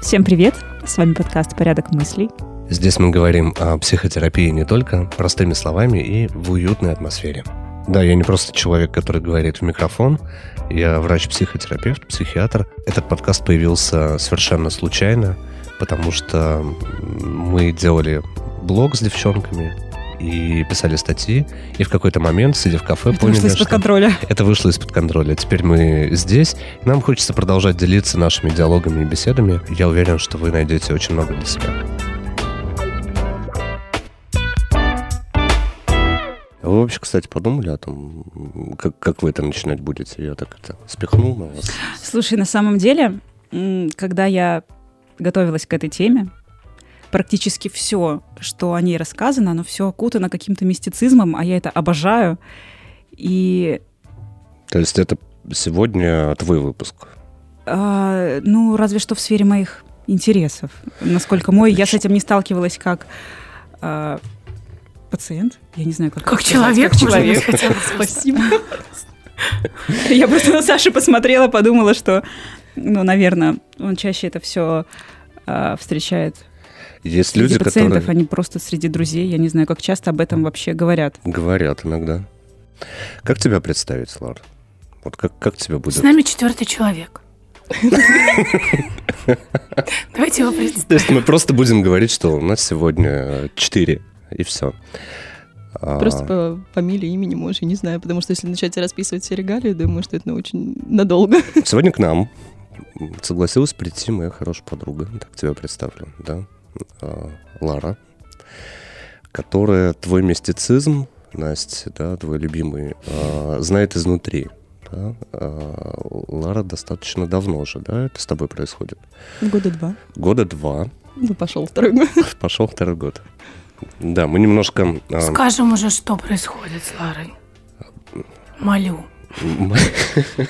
Всем привет! С вами подкаст «Порядок мыслей». Здесь мы говорим о психотерапии не только простыми словами и в уютной атмосфере. Да, я не просто человек, который говорит в микрофон, я врач-психотерапевт, психиатр. Этот подкаст появился совершенно случайно, потому что мы делали блог с девчонками, и писали статьи, и в какой-то момент, сидя в кафе, это поняли, вышло из-под что контроля. это вышло из-под контроля. Теперь мы здесь, и нам хочется продолжать делиться нашими диалогами и беседами. Я уверен, что вы найдете очень много для себя. Вы вообще, кстати, подумали о том, как, как вы это начинать будете? Я так это спихнул на вас. Слушай, на самом деле, когда я готовилась к этой теме, практически все, что о ней рассказано, оно все окутано каким-то мистицизмом, а я это обожаю. И, То есть это сегодня твой выпуск? а, ну, разве что в сфере моих интересов. Насколько мой, я с этим не сталкивалась как а, пациент. Я не знаю, как Как человек, как человек. хотела. Спасибо. Я просто на Сашу посмотрела, подумала, что, ну, наверное, он чаще это все встречает Есть среди люди, пациентов, которые не просто среди друзей. Я не знаю, как часто об этом вообще говорят. говорят иногда. Как тебя представить, Лар? Вот как, как тебя будет? С нами четвертый человек. Давайте его То представим. есть мы просто будем говорить, что у нас сегодня четыре, и все. А, Просто по фамилии, имени, может, я не знаю, потому что если начать расписывать все регалии, думаю, что это очень надолго. Сегодня к нам согласилась прийти моя хорошая подруга, так тебя представлю, да, Лара, которая твой мистицизм, Настя, да, твой любимый, а, знает изнутри. да. А, Лара достаточно давно же, да, это с тобой происходит? Года два. Года два, Ну, пошел второй год. пошел второй год. Да, мы немножко... а, Скажем уже, что происходит с Ларой. Молю.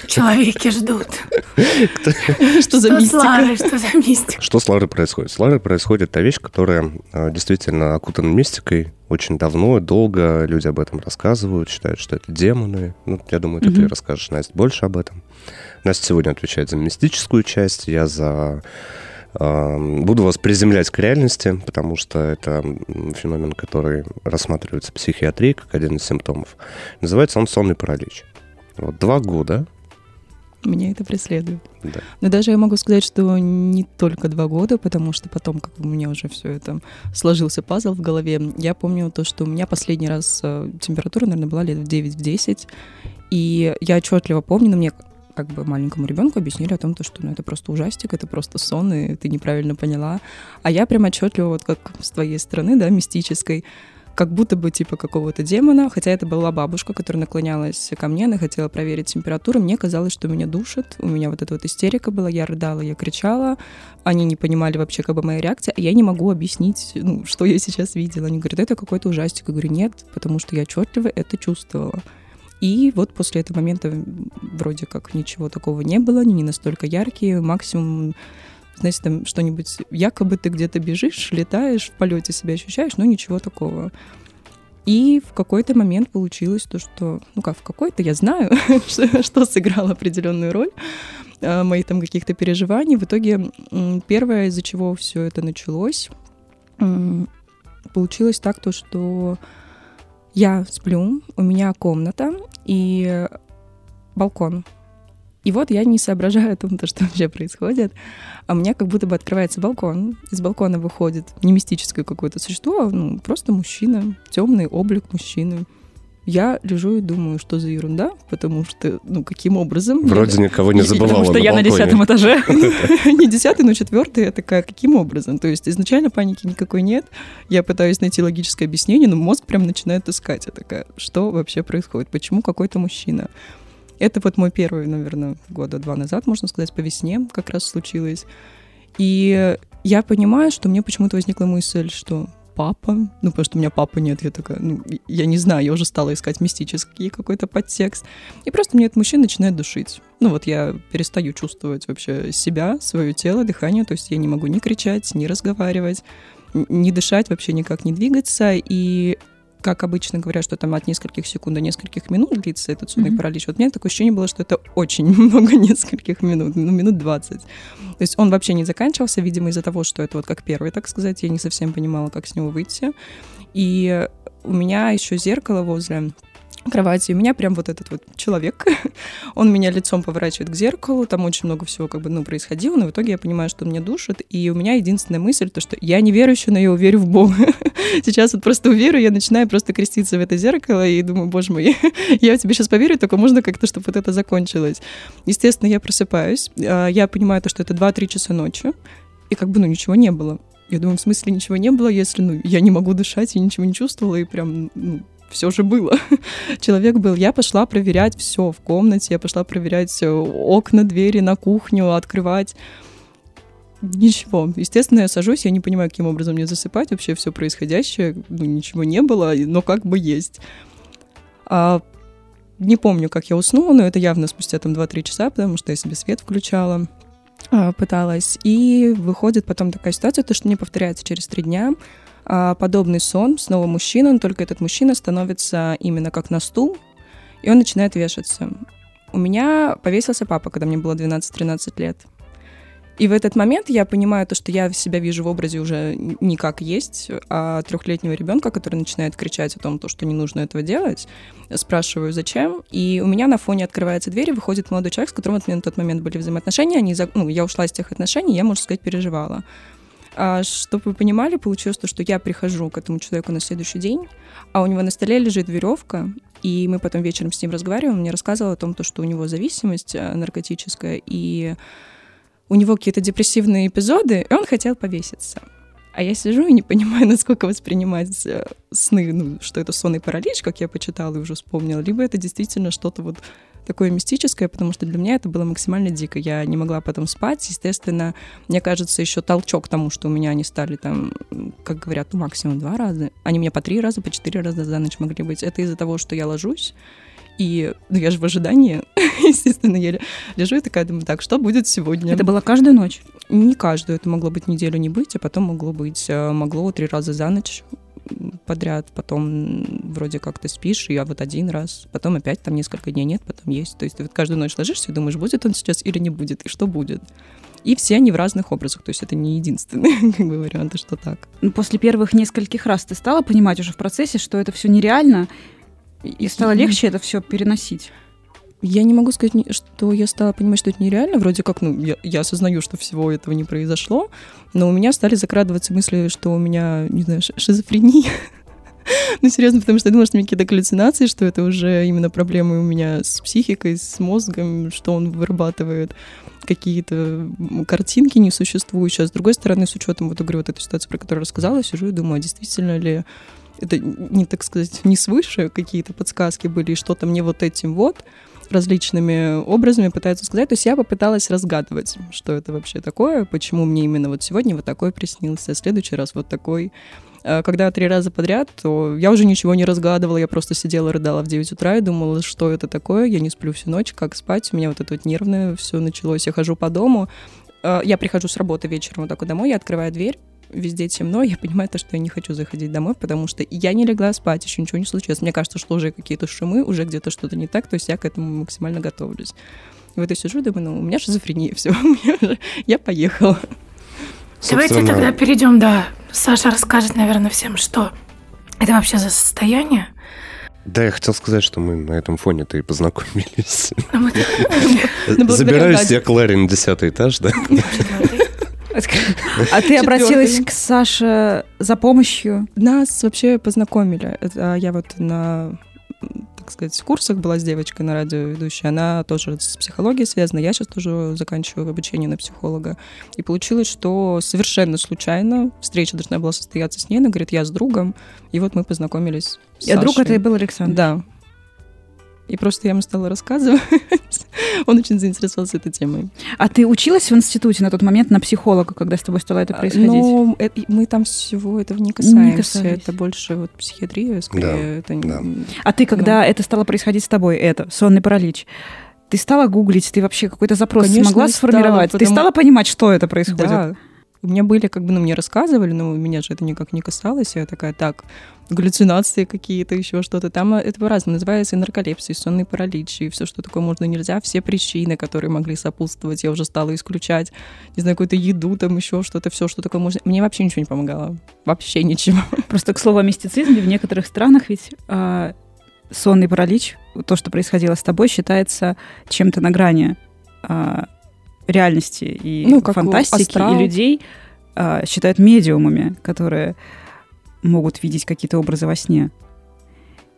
Человеки ждут. Что за Что с мистика? Ларой, что за мистика? Что с Ларой происходит? С Ларой происходит та вещь, которая а, действительно окутана мистикой. Очень давно, долго люди об этом рассказывают, считают, что это демоны. Ну, я думаю, ты, расскажешь, Настя, больше об этом. Настя сегодня отвечает за мистическую часть, я за... а, Буду вас приземлять к реальности, потому что это феномен, который рассматривается в психиатрии как один из симптомов. Называется он сонный паралич. Вот два года, Меня это преследует. да, Но даже я могу сказать, что не только два года, потому что потом, как у меня уже все это сложился пазл в голове, я помню то, что у меня последний раз э, температура, наверное, была лет в 9-10, и я отчетливо помню, но мне как бы маленькому ребенку объяснили о том, то, что ну, это просто ужастик, это просто сон, и ты неправильно поняла. А я прям отчетливо, вот как с твоей стороны, да, мистической, как будто бы типа какого-то демона, хотя это была бабушка, которая наклонялась ко мне, она хотела проверить температуру, мне казалось, что меня душат, у меня вот эта вот истерика была, я рыдала, я кричала, они не понимали вообще как бы моей реакции, а я не могу объяснить, ну, что я сейчас видела. Они говорят, это какой-то ужастик. Я говорю, нет, потому что я отчетливо это чувствовала. И вот после этого момента вроде как ничего такого не было, они не настолько яркие, максимум знаете, там что-нибудь, якобы ты где-то бежишь, летаешь, в полете себя ощущаешь, но ничего такого. И в какой-то момент получилось то, что, ну как в какой-то, я знаю, что, что сыграло определенную роль э, моих там каких-то переживаний. В итоге первое, из-за чего все это началось, получилось так, то, что я сплю, у меня комната и балкон. И вот я не соображаю о том, то, что вообще происходит. А у меня как будто бы открывается балкон. Из балкона выходит не мистическое какое-то существо, а ну, просто мужчина, темный облик мужчины. Я лежу и думаю, что за ерунда, потому что, ну, каким образом... вроде никого не забывала Потому что на я на балконе. десятом этаже. не десятый, но четвертый, я такая, каким образом? То есть изначально паники никакой нет, я пытаюсь найти логическое объяснение, но мозг прям начинает искать. Я такая, что вообще происходит? Почему какой-то мужчина? Это вот мой первый, наверное, года два назад, можно сказать, по весне как раз случилось. И я понимаю, что мне почему-то возникла мысль, что папа, ну, потому что у меня папы нет, я такая, ну, я не знаю, я уже стала искать мистический какой-то подтекст. И просто мне этот мужчина начинает душить. Ну, вот я перестаю чувствовать вообще себя, свое тело, дыхание, то есть я не могу ни кричать, ни разговаривать, ни дышать, вообще никак не двигаться, и как обычно говорят, что там от нескольких секунд до нескольких минут длится этот сонный Мгм. паралич. Вот у меня такое ощущение было, что это очень много нескольких минут, ну, минут 20. То есть он вообще не заканчивался, видимо, из-за того, что это вот как первый, так сказать. Я не совсем понимала, как с него выйти. И у меня еще зеркало возле кровати. И у меня прям вот этот вот человек, он меня лицом поворачивает к зеркалу, там очень много всего как бы, ну, происходило, но в итоге я понимаю, что он меня душит, и у меня единственная мысль, то, что я не верующая, но я уверю в Бога. Сейчас вот просто уверю, я начинаю просто креститься в это зеркало и думаю, боже мой, я тебе сейчас поверю, только можно как-то, чтобы вот это закончилось. Естественно, я просыпаюсь, а, я понимаю то, что это 2-3 часа ночи, и как бы, ну, ничего не было. Я думаю, в смысле ничего не было, если, ну, я не могу дышать, я ничего не чувствовала, и прям, ну, все же было. Человек был. Я пошла проверять все в комнате, я пошла проверять э, окна, двери на кухню, открывать. Ничего. Естественно, я сажусь, я не понимаю, каким образом мне засыпать. Вообще все происходящее, ну, ничего не было, но как бы есть. А, не помню, как я уснула, но это явно спустя там 2-3 часа, потому что я себе свет включала, а, пыталась. И выходит потом такая ситуация, то, что не повторяется через три дня. А, подобный сон, снова мужчина, но только этот мужчина становится именно как на стул, и он начинает вешаться. У меня повесился папа, когда мне было 12-13 лет. И в этот момент я понимаю то, что я себя вижу в образе уже не как есть, а трехлетнего ребенка, который начинает кричать о том, то, что не нужно этого делать. Спрашиваю, зачем. И у меня на фоне открывается дверь, и выходит молодой человек, с которым у меня на тот момент были взаимоотношения. Они, ну, я ушла из тех отношений, я, можно сказать, переживала. А, чтобы вы понимали, получилось то, что я прихожу к этому человеку на следующий день, а у него на столе лежит веревка, и мы потом вечером с ним разговариваем, он мне рассказывал о том, то, что у него зависимость э, наркотическая, и у него какие-то депрессивные эпизоды, и он хотел повеситься. А я сижу и не понимаю, насколько воспринимать э, сны, ну, что это сонный паралич, как я почитала и уже вспомнила, либо это действительно что-то вот такое мистическое, потому что для меня это было максимально дико. Я не могла потом спать. Естественно, мне кажется, еще толчок к тому, что у меня они стали там, как говорят, ну, максимум два раза. Они меня по три раза, по четыре раза за ночь могли быть. Это из-за того, что я ложусь, и ну, я же в ожидании, естественно, я ле- лежу и такая думаю, так, что будет сегодня? Это было каждую ночь. Не каждую, это могло быть неделю не быть, а потом могло быть, э, могло три раза за ночь подряд, потом вроде как ты спишь, я вот один раз, потом опять там несколько дней нет, потом есть. То есть ты вот каждую ночь ложишься и думаешь, будет он сейчас или не будет, и что будет. И все они в разных образах, то есть это не единственные как бы, варианты, что так. Ну, После первых нескольких раз ты стала понимать уже в процессе, что это все нереально, и стало легче это все переносить. Я не могу сказать, что я стала понимать, что это нереально. Вроде как, ну, я, я осознаю, что всего этого не произошло, но у меня стали закрадываться мысли, что у меня, не знаю, шизофрения. Ну, серьезно, потому что я думала, что у меня какие-то галлюцинации, что это уже именно проблемы у меня с психикой, с мозгом, что он вырабатывает какие-то картинки несуществующие. А с другой стороны, с учетом, вот, говорю, вот этой ситуации, про которую рассказала, сижу и думаю, а действительно ли это не, так сказать, не свыше какие-то подсказки были, что-то мне вот этим вот различными образами пытаются сказать. То есть я попыталась разгадывать, что это вообще такое, почему мне именно вот сегодня вот такой приснился, а в следующий раз вот такой. А Когда три раза подряд, то я уже ничего не разгадывала, я просто сидела, рыдала в 9 утра и думала, что это такое, я не сплю всю ночь, как спать, у меня вот это вот нервное все началось, я хожу по дому, А, я прихожу с работы вечером вот так вот домой, я открываю дверь, везде темно, я понимаю то, что я не хочу заходить домой, потому что я не легла спать, еще ничего не случилось. Мне кажется, что уже какие-то шумы, уже где-то что-то не так, то есть я к этому максимально готовлюсь. И вот я сижу и думаю, ну, у меня шизофрения, все, я поехала. Давайте тогда перейдем, да. Саша расскажет, наверное, всем, что это вообще за состояние. Да, я хотел сказать, что мы на этом фоне-то и познакомились. Мы- благодаря Забираюсь я к Ларе на десятый этаж, да? А ты обратилась к Саше за помощью? Нас вообще познакомили. А, Я вот на так сказать, курсах была с девочкой на радиоведущей, она тоже с психологией связана, я сейчас тоже заканчиваю обучение на психолога. И получилось, что совершенно случайно встреча должна была состояться с ней, она говорит, я с другом, и вот мы познакомились с друг Сашей. это и был Александр. Да. И просто я ему стала рассказывать. Он очень заинтересовался этой темой. А ты училась в институте на тот момент на психолога, когда с тобой стало это происходить? Но э- мы там всего этого не касаемся. касались. Это больше вот психиатрия, скорее. это не- да. А ты, когда это стало происходить с тобой, это, сонный паралич, ты стала гуглить, ты вообще какой-то запрос Конечно, смогла стала, сформировать? Ты потому- стала понимать, что это происходит? Да. У меня были, как бы, ну, мне рассказывали, но меня же это никак не касалось. Я такая, так, галлюцинации какие-то, еще что-то. Там э, это по-разному называется и нарколепсия, и сонный паралич, и все, что такое можно нельзя. Все причины, которые могли сопутствовать, я уже стала исключать. Не знаю, какую-то еду, там еще что-то, все, что такое можно. Мне вообще ничего не помогало. Вообще ничего. Просто к слову о мистицизме, в некоторых странах ведь а, сонный паралич, то, что происходило с тобой, считается чем-то на грани а, реальности и Ну, как фантастики, астрал. и людей а, считают медиумами, которые могут видеть какие-то образы во сне.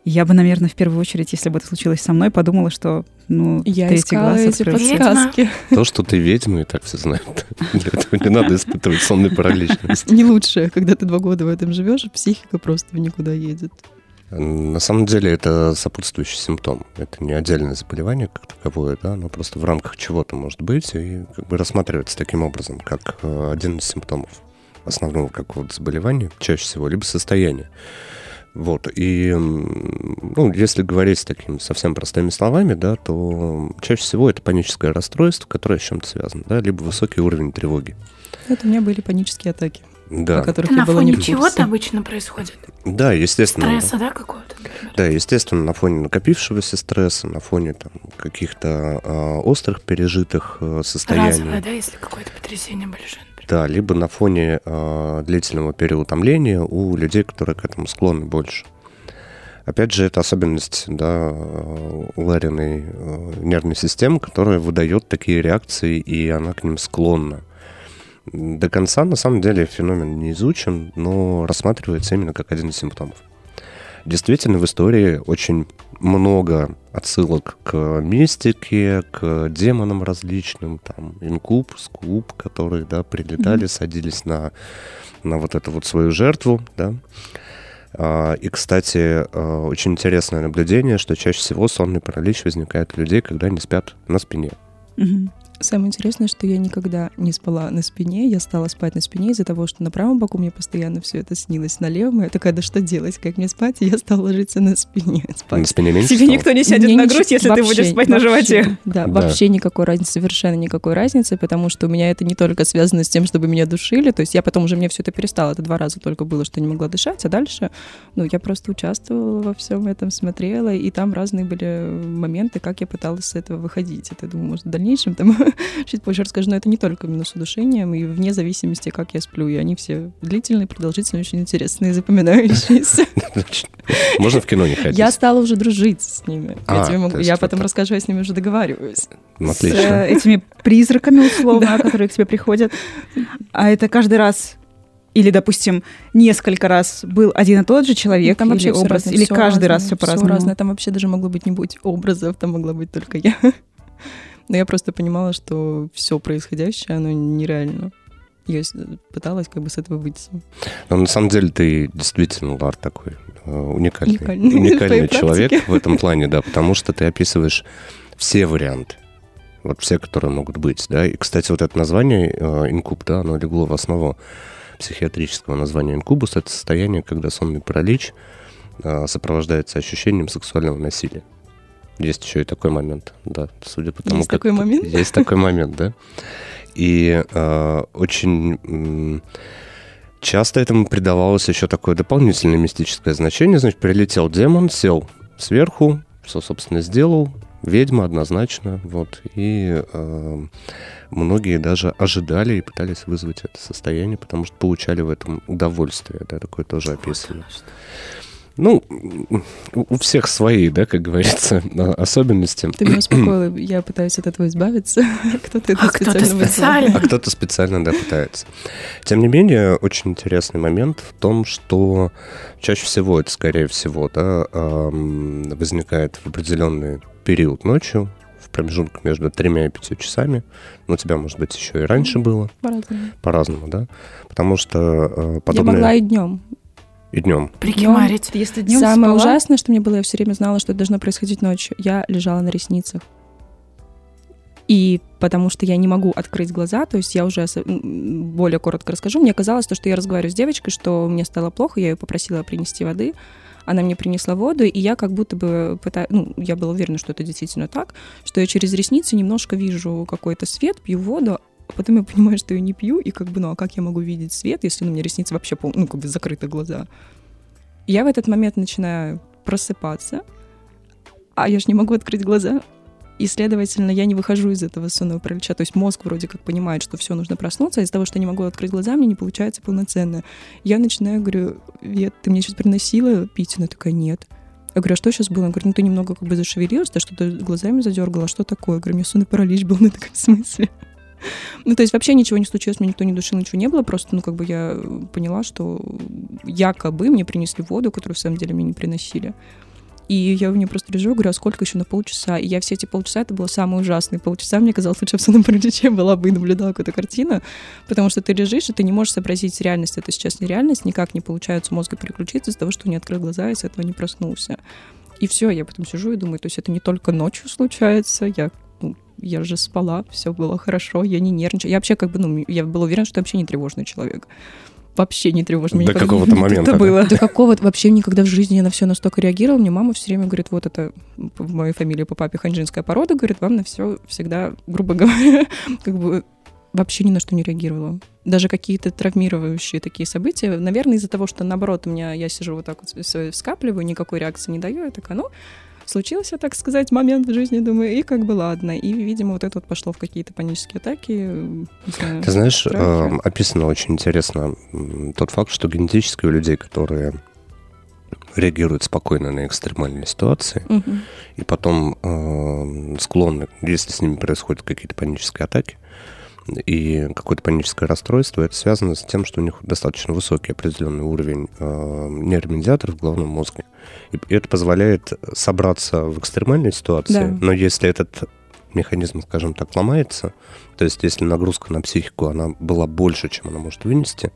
Я бы, наверное, в первую очередь, если бы это случилось со мной, подумала, что, ну, Я третий искала глаз эти открылся. подсказки. То, что ты ведьма, и так все знают. Для этого не надо испытывать сонный паралич. Не лучше, когда ты два года в этом живешь, психика просто в никуда едет. На самом деле это сопутствующий симптом. Это не отдельное заболевание как таковое, да, но просто в рамках чего-то может быть и как бы рассматривается таким образом, как э, один из симптомов основного какого-то заболевания, чаще всего, либо состояния. Вот, и, ну, если говорить такими совсем простыми словами, да, то чаще всего это паническое расстройство, которое с чем-то связано, да, либо высокий уровень тревоги. Это у меня были панические атаки, Да, о которых Это я на была не фоне в чего-то обычно происходит? да, естественно. Стресса, да, какого-то? например? Да, естественно, на фоне накопившегося стресса, на фоне там, каких-то а, острых пережитых э, состояний. Разовое, да, если какое-то потрясение большое. Да, либо на фоне а, длительного переутомления у людей, которые к этому склонны больше. Опять же, это особенность да, э, Лариной э, нервной системы, которая выдает такие реакции, и она к ним склонна. До конца, на самом деле, феномен не изучен, но рассматривается именно как один из симптомов. Действительно, в истории очень много отсылок к мистике, к демонам различным, там, инкуб, скуб, которые, да, прилетали, садились на, на вот эту вот свою жертву, да. А, И, кстати, а, очень интересное наблюдение, что чаще всего сонный паралич возникает у людей, когда они спят на спине. Мгм. Самое интересное, что я никогда не спала на спине. Я стала спать на спине из-за того, что на правом боку мне постоянно все это снилось, на левом. Я такая, да что делать, как мне спать? И я стала ложиться на спине На спать. спине меньше Тебе стало? никто не сядет Мне на ничего- грудь, если ты вообще- будешь спать на вообще, животе. Да, Да. вообще никакой разницы, совершенно никакой разницы, потому что у меня это не только связано с тем, чтобы меня душили, то есть я потом уже мне все это перестала, это два раза только было, что не могла дышать, а дальше, ну, я просто участвовала во всем этом, смотрела, и там разные были моменты, как я пыталась с этого выходить. Это, думаю, может, в дальнейшем там чуть позже расскажу, но это не только именно с удушением, и вне зависимости, как я сплю, и они все длительные, продолжительные, очень интересные, запоминающиеся. Можно в кино не ходить? Я стала уже дружить с ними. А, Я тебе могу- Я потом расскажу, я с ними уже договариваюсь. Ну, С Отлично. э, этими призраками, условно, которые к тебе приходят. А это каждый раз или, допустим, несколько раз был один и тот же человек, Ну, там или образ, разное, или каждый раз разное, все всё по-разному. разное. Там вообще даже могло быть не быть образов, там могла быть только я. Но я просто понимала, что все происходящее, оно нереально. Я пыталась как бы с этого выйти. Но на самом деле ты действительно, Лар, такой э, уникальный, Уникальный. Уникальный человек практике. в этом плане, да, потому что ты описываешь все варианты. Вот все, которые могут быть, да. И, кстати, вот это название э, инкуб, да, оно легло в основу психиатрического названия инкубус. Это состояние, когда сонный паралич э, сопровождается ощущением сексуального насилия. Есть еще и такой момент, да, судя по тому, Есть как... такой момент? Есть такой момент, да. И э, очень часто этому придавалось еще такое дополнительное мистическое значение. Значит, прилетел демон, сел сверху, все, собственно, сделал. Ведьма однозначно, вот. И э, многие даже ожидали и пытались вызвать это состояние, потому что получали в этом удовольствие, да, такое тоже описано. Ну, у всех свои, да, как говорится, а, особенности. Ты меня успокоила, я пытаюсь от этого избавиться. Кто-то это А кто-то специально вызвал. специально. А кто-то специально, да, пытается. Тем не менее, очень интересный момент в том, что чаще всего это, скорее всего, да, возникает в определенный период ночью, в промежуток между тремя и пятью часами. Но у тебя, может быть, еще и раньше было, По-разному. по-разному, да? Потому что э, Я подобное... могла и днем. И днем. Прикимарить. Если днем Самое спала, ужасное, что мне было, я все время знала, что это должно происходить ночью. Я лежала на ресницах. И потому что я не могу открыть глаза, то есть я уже более коротко расскажу. Мне казалось, то, что я разговариваю с девочкой, что мне стало плохо, я ее попросила принести воды, она мне принесла воду, и я как будто бы пытаюсь, ну, я была уверена, что это действительно так, что я через ресницы немножко вижу какой-то свет, пью воду, а потом я понимаю, что я не пью, и как бы, ну, а как я могу видеть свет, если ну, у меня ресницы вообще, пол, ну, как бы закрыты глаза. Я в этот момент начинаю просыпаться, а я же не могу открыть глаза, и, следовательно, я не выхожу из этого сонного паралича. То есть мозг вроде как понимает, что все, нужно проснуться, а из-за того, что я не могу открыть глаза, мне не получается полноценно. Я начинаю, говорю, Вет, ты мне сейчас приносила пить? Она такая, нет. Я говорю, а что сейчас было? Она говорит, ну ты немного как бы зашевелилась, ты что-то глазами задергала, а что такое? Я говорю, мне сонный паралич был на таком смысле. Ну, то есть вообще ничего не случилось, мне никто не душил, ничего не было, просто, ну, как бы я поняла, что якобы мне принесли воду, которую в самом деле мне не приносили. И я в нее просто лежу, говорю, а сколько еще на полчаса? И я все эти полчаса, это было самое ужасное. Полчаса, мне казалось, лучше в сонном параличе была бы и наблюдала какую-то картину, потому что ты лежишь, и ты не можешь сообразить реальность. Это сейчас не реальность, никак не получается мозга переключиться из-за того, что не открыл глаза и с этого не проснулся. И все, я потом сижу и думаю, то есть это не только ночью случается, я я же спала, все было хорошо, я не нервничаю. Я вообще как бы, ну, я была уверена, что я вообще не тревожный человек вообще не тревожит меня. До какого-то момента. Это было. До какого-то вообще никогда в жизни я на все настолько реагировала. Мне мама все время говорит, вот это в моей фамилии по папе ханжинская порода, говорит, вам на все всегда, грубо говоря, как бы вообще ни на что не реагировала. Даже какие-то травмирующие такие события. Наверное, из-за того, что, наоборот, у меня я сижу вот так вот все скапливаю, никакой реакции не даю, я такая, ну, случился, так сказать, момент в жизни, думаю, и как бы ладно. И, видимо, вот это вот пошло в какие-то панические атаки. Знаю, Ты знаешь, э, описано очень интересно тот факт, что генетически у людей, которые реагируют спокойно на экстремальные ситуации, угу. и потом э, склонны, если с ними происходят какие-то панические атаки, и какое-то паническое расстройство, это связано с тем, что у них достаточно высокий определенный уровень э, нейромедиаторов в головном мозге. И это позволяет собраться в экстремальной ситуации, да. но если этот механизм, скажем так, ломается, то есть если нагрузка на психику, она была больше, чем она может вынести,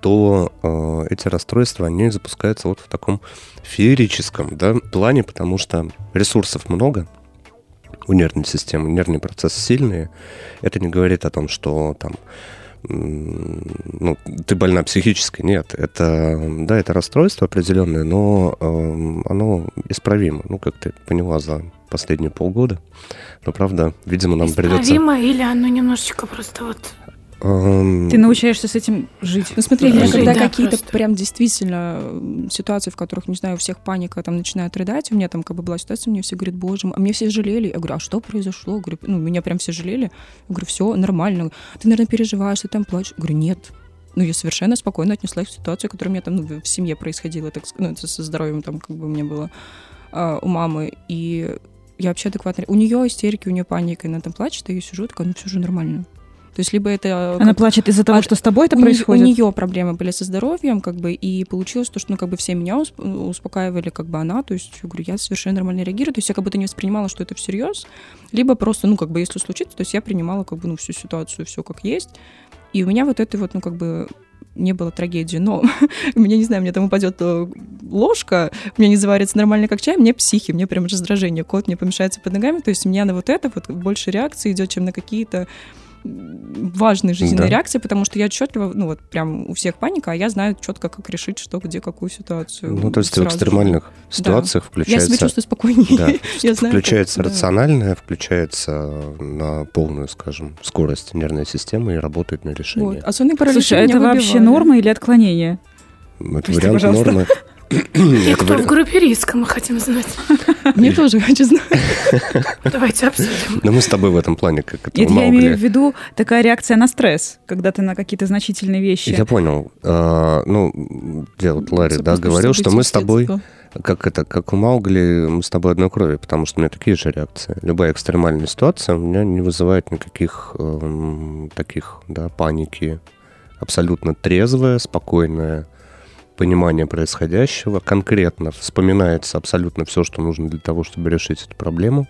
то э, эти расстройства, они запускаются вот в таком феерическом да, плане, потому что ресурсов много, у нервной системы, нервные процессы сильные, это не говорит о том, что там ну, ты больна психически, нет. Это, да, это расстройство определенное, но э, оно исправимо. Ну, как ты поняла за последние полгода. Но, правда, видимо, нам исправимо придется... Исправимо или оно немножечко просто вот ты научаешься с этим жить. Ну смотри, да. когда да, какие-то прям действительно ситуации, в которых, не знаю, у всех паника там начинает рыдать, у меня там как бы была ситуация, мне все говорят, боже а мне все жалели. Я говорю, а что произошло? Я говорю, ну, меня прям все жалели. Я говорю, все нормально. Ты, наверное, переживаешь, ты там плачешь. Я говорю, нет, ну, я совершенно спокойно отнеслась к ситуации, которая у меня там ну, в семье происходила, так ну, со здоровьем там как бы у меня было а, у мамы. И я вообще адекватно... У нее истерики, у нее паника, и она там плачет, и я сижу, такая, ну, все же нормально. То есть либо это... Она плачет из-за того, от... что с тобой это у происходит? У нее проблемы были со здоровьем, как бы, и получилось то, что, ну, как бы все меня успокаивали, как бы она, то есть, я говорю, я совершенно нормально реагирую, то есть я как будто не воспринимала, что это всерьез, либо просто, ну, как бы, если случится, то есть я принимала, как бы, ну, всю ситуацию, все как есть, и у меня вот это вот, ну, как бы, не было трагедии, но мне, не знаю, мне там упадет э, ложка, мне не заварится нормально как чай, мне психи, мне прям раздражение, кот мне помешается под ногами, то есть у меня на вот это вот больше реакции идет, чем на какие-то важной жизненной да. реакции, потому что я отчетливо, ну вот прям у всех паника, а я знаю четко, как решить, что, где, какую ситуацию. Ну, то есть в экстремальных же. ситуациях да. включается... Я себя чувствую спокойнее. Да. я знаю, включается как, рациональное, да. включается на полную, скажем, скорость нервной системы и работает на решение. Вот. А сонный паралич Слушай, а это вообще норма или отклонение? Это Прости, вариант пожалуйста. нормы. И кто в группе риска, мы хотим знать. Мне тоже хочу знать. Давайте обсудим. Но мы с тобой в этом плане как это Нет, я имею в виду такая реакция на стресс, когда ты на какие-то значительные вещи. Я понял. А, ну, я вот Ларри, да, говорил, что мы с тобой как это, как у Маугли, мы с тобой одной крови, потому что у меня такие же реакции. Любая экстремальная ситуация у меня не вызывает никаких э, таких, да, паники. Абсолютно трезвая, спокойная, понимание происходящего, конкретно вспоминается абсолютно все, что нужно для того, чтобы решить эту проблему.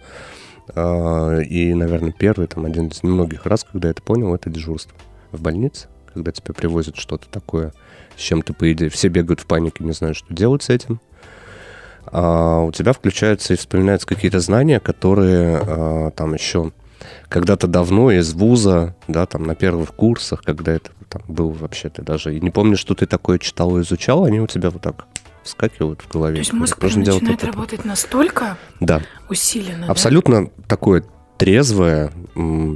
А, и, наверное, первый, там, один из немногих раз, когда я это понял, это дежурство в больнице, когда тебе привозят что-то такое, с чем ты, по идее, все бегают в панике, не знают, что делать с этим. А у тебя включаются и вспоминаются какие-то знания, которые а, там еще когда-то давно из вуза, да, там на первых курсах, когда это там был вообще, ты даже и не помнишь, что ты такое читал и изучал, они у тебя вот так вскакивают в голове. То есть мозг Нужно начинает работать настолько да. усиленно, Абсолютно да? такое трезвое,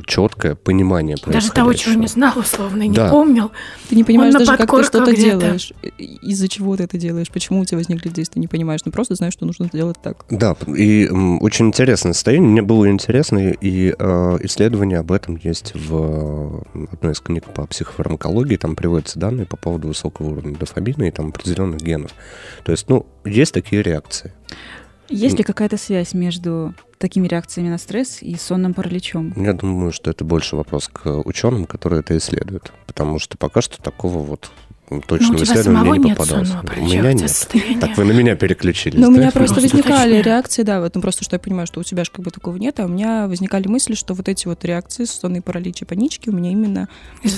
четкое понимание Даже того, чего не знал, условно, и Да. не помнил. Ты не понимаешь на даже, как ты что-то делаешь, из-за чего ты это делаешь, почему у тебя возникли действия, не понимаешь. Ну просто знаешь, что нужно делать так. Да, и м, очень интересное состояние. Мне было интересно, и э, исследование об этом есть в э, одной из книг по психофармакологии. Там приводятся данные по поводу высокого уровня дофамина и там определенных генов. То есть, ну, есть такие реакции. Есть ли какая-то связь между такими реакциями на стресс и сонным параличом? Я думаю, что это больше вопрос к ученым, которые это исследуют. Потому что пока что такого вот точного у тебя исследования самого мне не нет попадалось. У меня у нет. состояние. Так вы на меня переключились. Но у да? меня просто возникали реакции, да, вот, ну просто что я понимаю, что у тебя же как бы такого нет, а у меня возникали мысли, что вот эти вот реакции, сонные параличи, панички, у меня именно...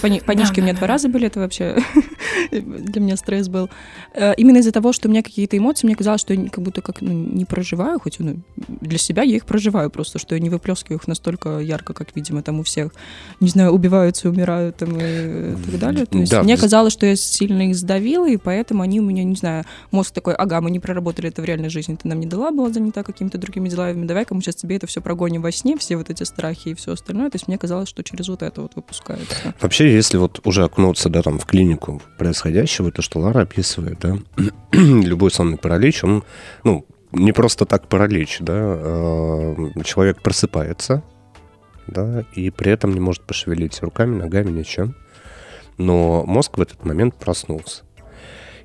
Пани- Панички да, у меня да, два да. раза были, это вообще для меня стресс был. Э, Именно из-за того, что у меня какие-то эмоции, мне казалось, что я как будто как ну, не проживаю, хоть ну, для себя я их проживаю просто, что я не выплескиваю их настолько ярко, как, видимо, там у всех, не знаю, убиваются, умирают там и так далее. То есть Да, мне казалось, что я сильно их сдавила, и поэтому они у меня, не знаю, мозг такой, ага, мы не проработали это в реальной жизни, ты нам не дала, была занята какими-то другими делами, давай-ка мы сейчас тебе это все прогоним во сне, все вот эти страхи и все остальное. То есть мне казалось, что через вот это вот выпускается. Вообще, если вот уже окунуться, да, там, в клинику происходящего, то, что Лара описывает, да, любой сонный паралич, он, ну, не просто так паралич, да, э, человек просыпается, да, и при этом не может пошевелить руками, ногами, ничем, но мозг в этот момент проснулся.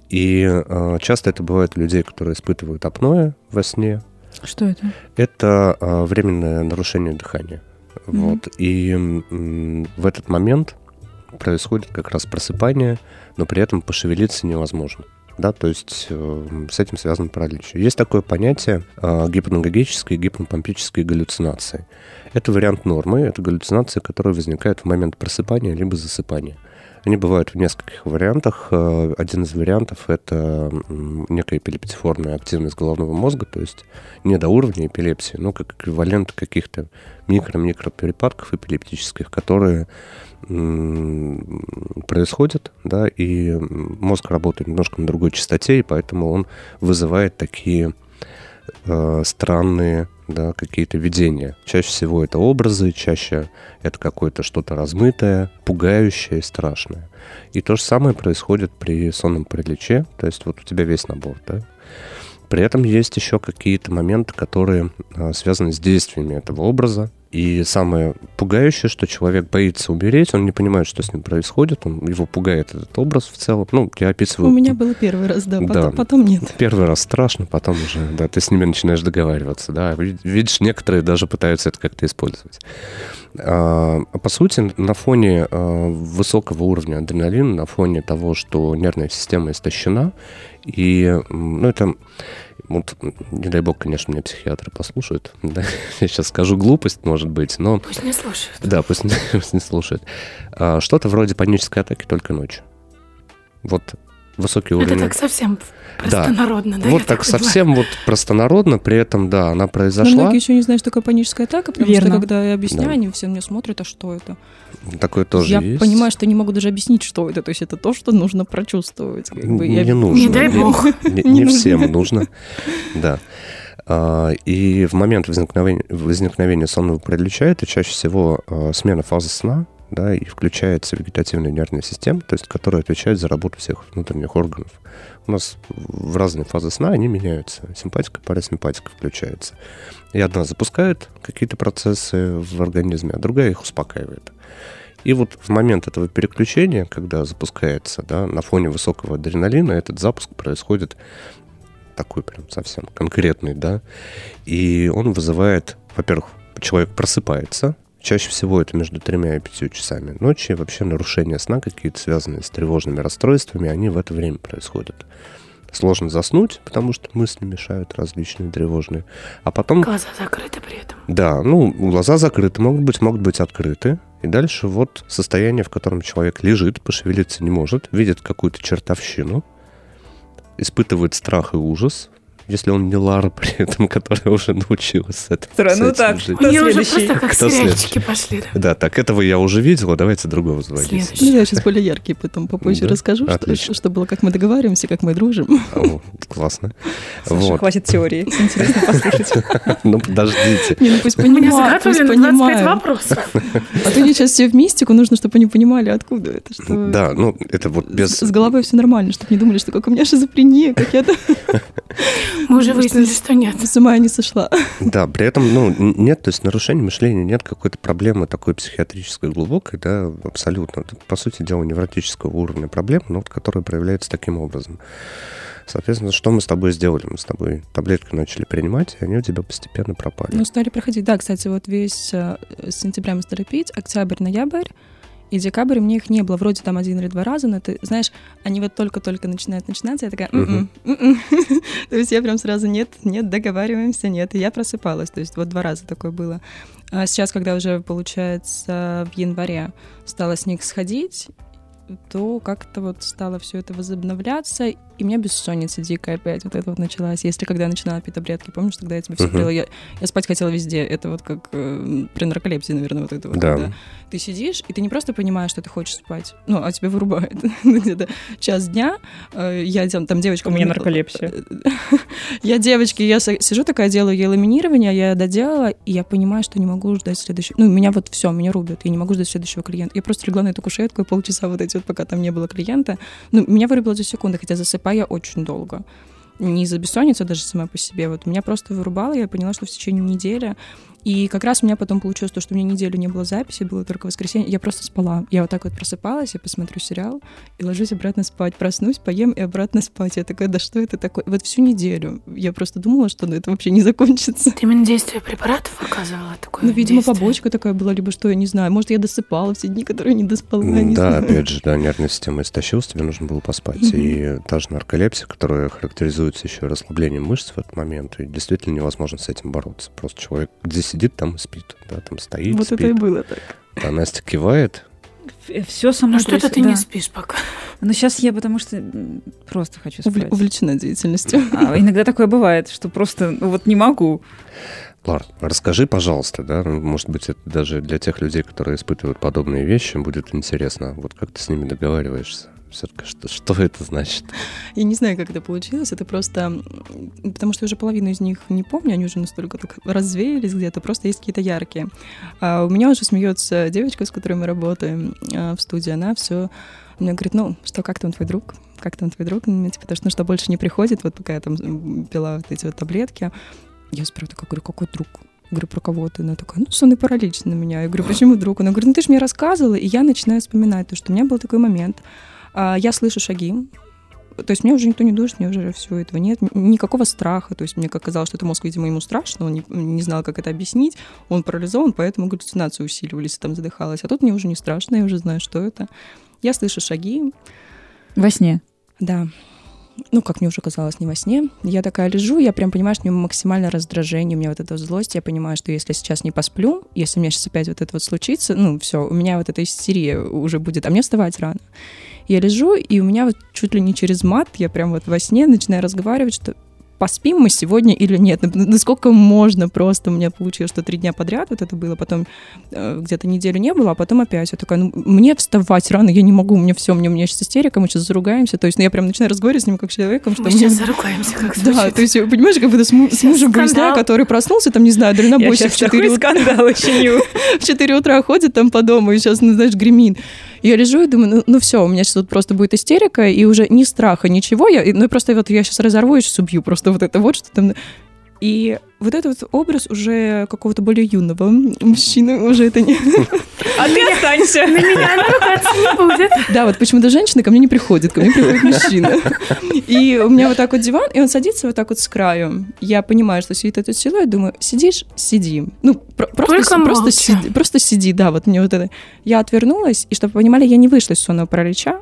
И э, часто это бывает у людей, которые испытывают апноэ во сне, Что это? это а, временное нарушение дыхания. Мгм. Вот. И м, в этот момент происходит как раз просыпание, но при этом пошевелиться невозможно. Да, то есть э, с этим связан паралич. Есть такое понятие э, гипногогической и гипнопомпической галлюцинации. Это вариант нормы, это галлюцинации, которые возникают в момент просыпания либо засыпания. Они бывают в нескольких вариантах. Э, Один из вариантов — это некая эпилептиформная активность головного мозга, то есть не до уровня эпилепсии, но как эквивалент каких-то микро-микро перепадков эпилептических, которые происходят, да, и мозг работает немножко на другой частоте, и поэтому он вызывает такие э, странные, да, какие-то видения. Чаще всего это образы, чаще это какое-то что-то размытое, пугающее и страшное. И то же самое происходит при сонном параличе, то есть вот у тебя весь набор, да. При этом есть еще какие-то моменты, которые а, связаны с действиями этого образа. И самое пугающее, что человек боится умереть, он не понимает, что с ним происходит, он, его пугает этот образ в целом. Ну, я описываю... У меня было первый раз, да, потом, Да. потом нет. Первый раз страшно, потом уже, да, ты с ними начинаешь договариваться, да. Ви- Видишь, некоторые даже пытаются это как-то использовать. А, а по сути, на фоне а, высокого уровня адреналина, на фоне того, что нервная система истощена, и, ну, это, вот, не дай бог, конечно, меня психиатры послушают, да, я сейчас скажу глупость, может быть, но Пусть не слушают. да, пусть, не- пусть не слушает. А, Что-то вроде панической атаки только ночью. Вот высокий Это уровень. так совсем простонародно, да? вот я так совсем вот простонародно, при этом, да, она Но произошла. многие еще не знают, что такое паническая атака, потому Верно. что когда я объясняю, Да. они все на меня смотрят, а что это? Такое тоже я есть. понимаю, что не могу даже объяснить, что это. То есть это то, что нужно прочувствовать. как бы. Не Я- нужно. Не дай бог. Не, Не не всем нужно. Да. А, И в момент возникновения, возникновения сонного паралича это чаще всего а, смена фазы сна, да, и включается вегетативная нервная система, то есть которая отвечает за работу всех внутренних органов. У нас в разные фазы сна они меняются. Симпатика, парасимпатика включается. И одна запускает какие-то процессы в организме, а другая их успокаивает. И вот в момент этого переключения, когда запускается, да, на фоне высокого адреналина, этот запуск происходит такой прям совсем конкретный, да, и он вызывает, во-первых, человек просыпается, чаще всего это между тремя и пятью часами ночи, вообще нарушения сна какие-то связанные с тревожными расстройствами, они в это время происходят. Сложно заснуть, потому что мысли мешают различные тревожные. А потом Глаза закрыты при этом. да, ну, глаза закрыты, могут быть, могут быть открыты. И дальше вот состояние, в котором человек лежит, пошевелиться не может, видит какую-то чертовщину, испытывает страх и ужас, если он не Лара при этом, которая уже научилась с этим, Всё равно с этим так. жить. Кто Мне уже следующий? просто как Кто сериальчики пошли. да. Да, так этого я уже видела, давайте другого заводить. Следующий. Ну, я сейчас более яркий, потом попозже Да? расскажу, что, что было, как мы договариваемся, как мы дружим. О, классно. Саша, Вот. хватит теории. Интересно послушать. Ну, подождите. Не, ну пусть понимают, пусть заготовили на 25 понимают. вопросов. А то они сейчас все в мистику, нужно, чтобы они понимали, откуда это. Что Да, ну, это вот без... С, с головой все нормально, чтобы не думали, что как у меня шизофрения, как я Мы уже выяснили, что нет. с ума не сошла. Да, при этом, ну, нет, то есть нарушения мышления, нет какой-то проблемы такой психиатрической глубокой, да, абсолютно. Это, по сути дела, невротического уровня проблема, но вот, которая проявляется таким образом. Соответственно, что мы с тобой сделали? Мы с тобой таблетки начали принимать, и они у тебя постепенно пропали. Ну, стали проходить. Да, кстати, вот весь э, с сентября мы стали пить, октябрь, ноябрь, и декабрь у меня их не было. Вроде там один или два раза, но ты знаешь, они вот только-только начинают начинаться, я такая, «М-м, м-м». то есть я прям сразу нет, нет, договариваемся, нет. И я просыпалась, то есть вот два раза такое было. А сейчас, когда уже, получается, в январе стала с них сходить, то как-то вот стало все это возобновляться, и у меня бессонница дикая опять вот это вот началась. Если когда я начинала пить таблетки, помнишь, тогда я тебе все говорила, я, я спать хотела везде. Это вот как э, при нарколепсии, наверное, вот это вот. Да. когда Ты сидишь, и ты не просто понимаешь, что ты хочешь спать, ну, а тебя вырубает. Ну, Где-то час дня, э, я там, там девочка... У меня нарколепсия. Я девочки, я сижу такая, делаю ей ламинирование, я доделала, и я понимаю, что не могу ждать следующего... Ну, меня вот все, меня рубят, я не могу ждать следующего клиента. Я просто легла на эту кушетку и полчаса вот эти вот, пока там не было клиента. Ну, меня вырубило за секунды, хотя засыпаю я очень долго. Не из-за бессонницы даже сама по себе. Вот меня просто вырубало, я поняла, что в течение недели и как раз у меня потом получилось то, что у меня неделю не было записи, было только воскресенье. Я просто спала. Я вот так вот просыпалась, я посмотрю сериал и ложусь обратно спать. Проснусь, поем и обратно спать. Я такая, да что это такое? Вот всю неделю я просто думала, что ну, это вообще не закончится. Ты именно действие препаратов оказывала такое Ну, видимо, действие? побочка такая была, либо что, я не знаю. Может, я досыпала все дни, которые не доспала. не Да, знаю. опять же, да, нервная система истощилась, тебе нужно было поспать. Мгм. И та же нарколепсия, которая характеризуется еще расслаблением мышц в этот момент, и действительно невозможно с этим бороться. Просто человек где сидит, там и спит, да, там стоит, Вот спит. это и было так. А Настя кивает. Все со мной Ну что-то ты да. не спишь пока. Ну, сейчас я потому что просто хочу спать. Увлечена деятельностью. А иногда такое бывает, что просто ну, вот не могу. Лар, расскажи, пожалуйста, да, ну, может быть, это даже для тех людей, которые испытывают подобные вещи, будет интересно. Вот как ты с ними договариваешься? Все-таки что, что это значит? Я не знаю, как это получилось. Это просто... Потому что уже половину из них не помню, они уже настолько так развеялись где-то, просто есть какие-то яркие. А у меня уже смеется девочка, с которой мы работаем а, в студии, она все мне говорит, ну, что, как там твой друг? Как там твой друг? Типа, то, что, ну, что больше не приходит, вот пока я там пила вот эти вот таблетки. Я сперва такая говорю, какой друг? Говорю, про кого ты? Она такая, ну, сонный паралич на меня. Я говорю, почему друг? Она говорит, ну, ты же мне рассказывала. И я начинаю вспоминать, то, что у меня был такой момент. А, Я слышу шаги, то есть мне уже никто не душит, мне уже всего этого нет, никакого страха. То есть мне как казалось, что это мозг, видимо, ему страшно, он не, не знал, как это объяснить, он парализован, поэтому галлюцинации усиливались, там задыхалась. А тут мне уже не страшно, я уже знаю, что это. Я слышу шаги, Во сне. да. Ну, как мне уже казалось, не во сне. Я такая лежу, я прям понимаю, что у меня максимально раздражение, у меня вот эта злость. Я понимаю, что если сейчас не посплю, если у меня сейчас опять вот это вот случится, ну, все, у меня вот эта истерия уже будет, а мне вставать рано. Я лежу, и у меня вот чуть ли не через мат, я прям вот во сне начинаю разговаривать, что поспим мы сегодня или нет. Ну, Насколько можно просто. У меня получилось, что три дня подряд вот это было, потом э, где-то неделю не было, а потом опять. Я такая, ну, мне вставать рано, я не могу, у меня все, у меня, у меня сейчас истерика, мы сейчас заругаемся. То есть, ну, я прям начинаю разговаривать с ним как с человеком, что Мы мне- сейчас заругаемся, как Да, звучит. то есть, понимаешь, как будто с, му- с мужем выясняю, который проснулся, там, не знаю, дальнобойщик в 4 такой утра скандал чиню. в 4 утра ходит там по дому и сейчас, ну, знаешь, гремит. Я лежу и думаю, ну, все, у меня сейчас тут просто будет истерика, и уже ни страха, ничего. Я, ну, просто вот я сейчас разорву и сейчас убью. Просто вот это вот, что там... И вот этот вот образ уже какого-то более юного мужчины, уже это не... А ты останься. На меня наругаться не будет. Да, вот почему-то женщина ко мне не приходит, ко мне приходит мужчина. И у меня вот так вот диван, и он садится вот так вот с краю. Я понимаю, что сидит этот силуэт, думаю, сидишь, сиди. Ну, про- просто, просто, сиди, просто сиди, да, вот мне вот это. Я отвернулась, и чтобы вы понимали, я не вышла из сонного паралича.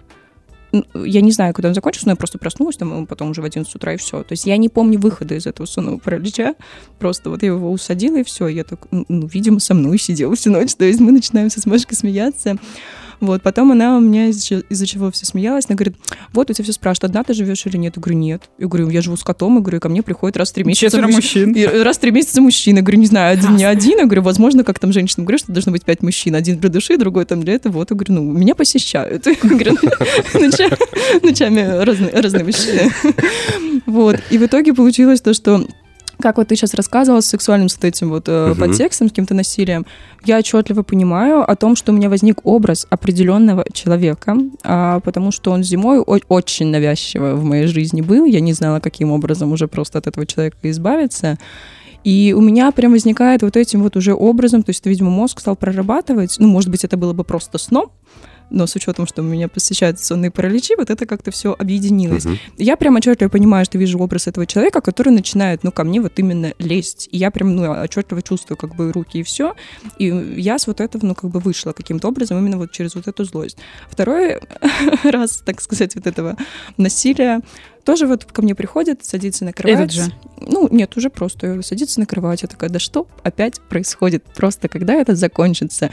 Я не знаю, когда он закончился, но я просто проснулась, там, потом уже в 11 утра, и все. То есть я не помню выхода из этого сонного паралича. Просто вот я его усадила, и все. Я так, ну, видимо, со мной сидела всю ночь. То есть мы начинаем со Машкой смеяться. Вот, потом она у меня из-за из-за чего все смеялась, она говорит, вот у тебя все спрашивают, одна ты живешь или нет? Я говорю, нет. Я говорю, я живу с котом, я говорю, ко мне приходит раз в три месяца Четверо мужч- мужчин. и раз в три месяца мужчина. Я говорю, не знаю, один не один. Я говорю, возможно, как там женщинам говорят, что должно быть пять мужчин. Один для души, другой там для этого. Вот, я говорю, ну, меня посещают. Я говорю, ноча- ночами разные, разные мужчины. Вот. И в итоге получилось то, что как вот ты сейчас рассказывала с сексуальным с этим вот э, Мгм. подтекстом, с каким-то насилием, я отчетливо понимаю о том, что у меня возник образ определенного человека, а, потому что он зимой очень навязчиво в моей жизни был. Я не знала, каким образом уже просто от этого человека избавиться. И у меня прям возникает вот этим вот уже образом, то есть, видимо, мозг стал прорабатывать, ну, может быть, это было бы просто сном, но с учетом, что у меня посещают сонные параличи, вот это как-то все объединилось. Мгм. Я прям отчетливо понимаю, что вижу образ этого человека, который начинает, ну, ко мне вот именно лезть. И я прям, ну, отчетливо чувствую, как бы, руки и все. И я с вот этого, ну, как бы вышла каким-то образом именно вот через вот эту злость. Второй раз, так сказать, вот этого насилия тоже вот ко мне приходит, садится на кровать. Этот же. Ну, нет, уже просто садится на кровать. Я такая, да что опять происходит? Просто когда это закончится?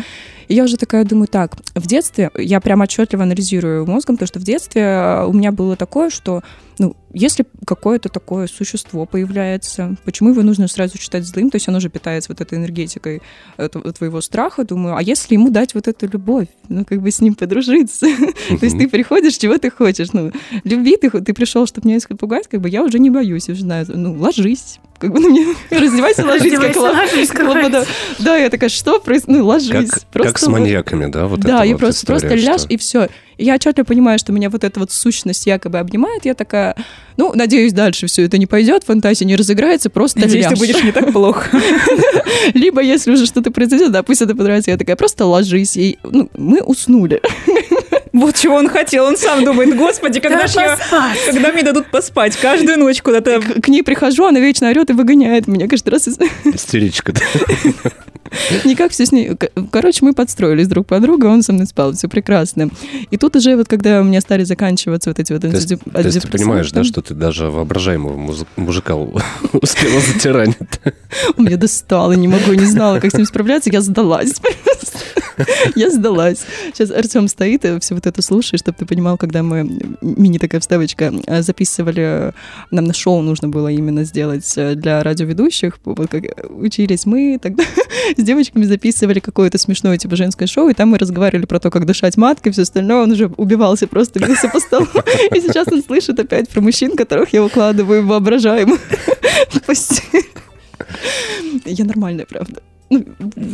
И я уже такая думаю, так, в детстве, я прям отчетливо анализирую мозгом, то, что в детстве э, у меня было такое, что, ну, если какое-то такое существо появляется, почему его нужно сразу считать злым? То есть оно же питается вот этой энергетикой этого- твоего страха, думаю, а если ему дать вот эту любовь, ну, как бы с ним подружиться? То есть ты приходишь, чего ты хочешь? Ну, люби, ты, ты пришел, чтобы меня испугать, как бы я уже не боюсь, уже знаю, ну, ложись, как бы на мне, раздевайся, ложись, как Раздевайся, ложись, как лобода. Да, я такая, что происходит? Ну, ложись. Как, просто как с маньяками, да? Вот да, я вот просто, история, просто ляжь что- и все. Я отчетливо понимаю, что меня вот эта вот сущность якобы обнимает. Я такая, ну, надеюсь, дальше все это не пойдет, фантазия не разыграется, просто Надеюсь, ты ляжь. будешь не так плохо. Либо, если уже что-то произойдет, да, пусть это понравится. Я такая, просто ложись. И, ну, мы уснули. Вот чего он хотел. Он сам думает, господи, когда Да ж я... Когда мне дадут поспать? Каждую ночь куда-то... К, к ней прихожу, она вечно орет и выгоняет меня каждый раз. Истеричка. Никак все с ней... Короче, мы подстроились друг под друга, он со мной спал, все прекрасно. И тут уже вот, когда у меня стали заканчиваться вот эти вот То есть, антидеп- то есть ты понимаешь, да, антидепрессанты, что ты даже воображаемого мужика успела затиранить. Он меня достал, и не могу, не знала, как с ним справляться, я сдалась. Я сдалась. Сейчас Артем стоит и все вот это слушает, чтобы ты понимал, когда мы, мини такая вставочка, э, записывали, нам на шоу нужно было именно сделать э, для радиоведущих, вот как учились мы, тогда с девочками записывали какое-то смешное типа женское шоу, и там мы разговаривали про то, как дышать маткой, все остальное, он уже убивался, просто бился по столу. И сейчас он слышит опять про мужчин, которых я укладываю в воображаемую постель. Я нормальная, правда. Ну,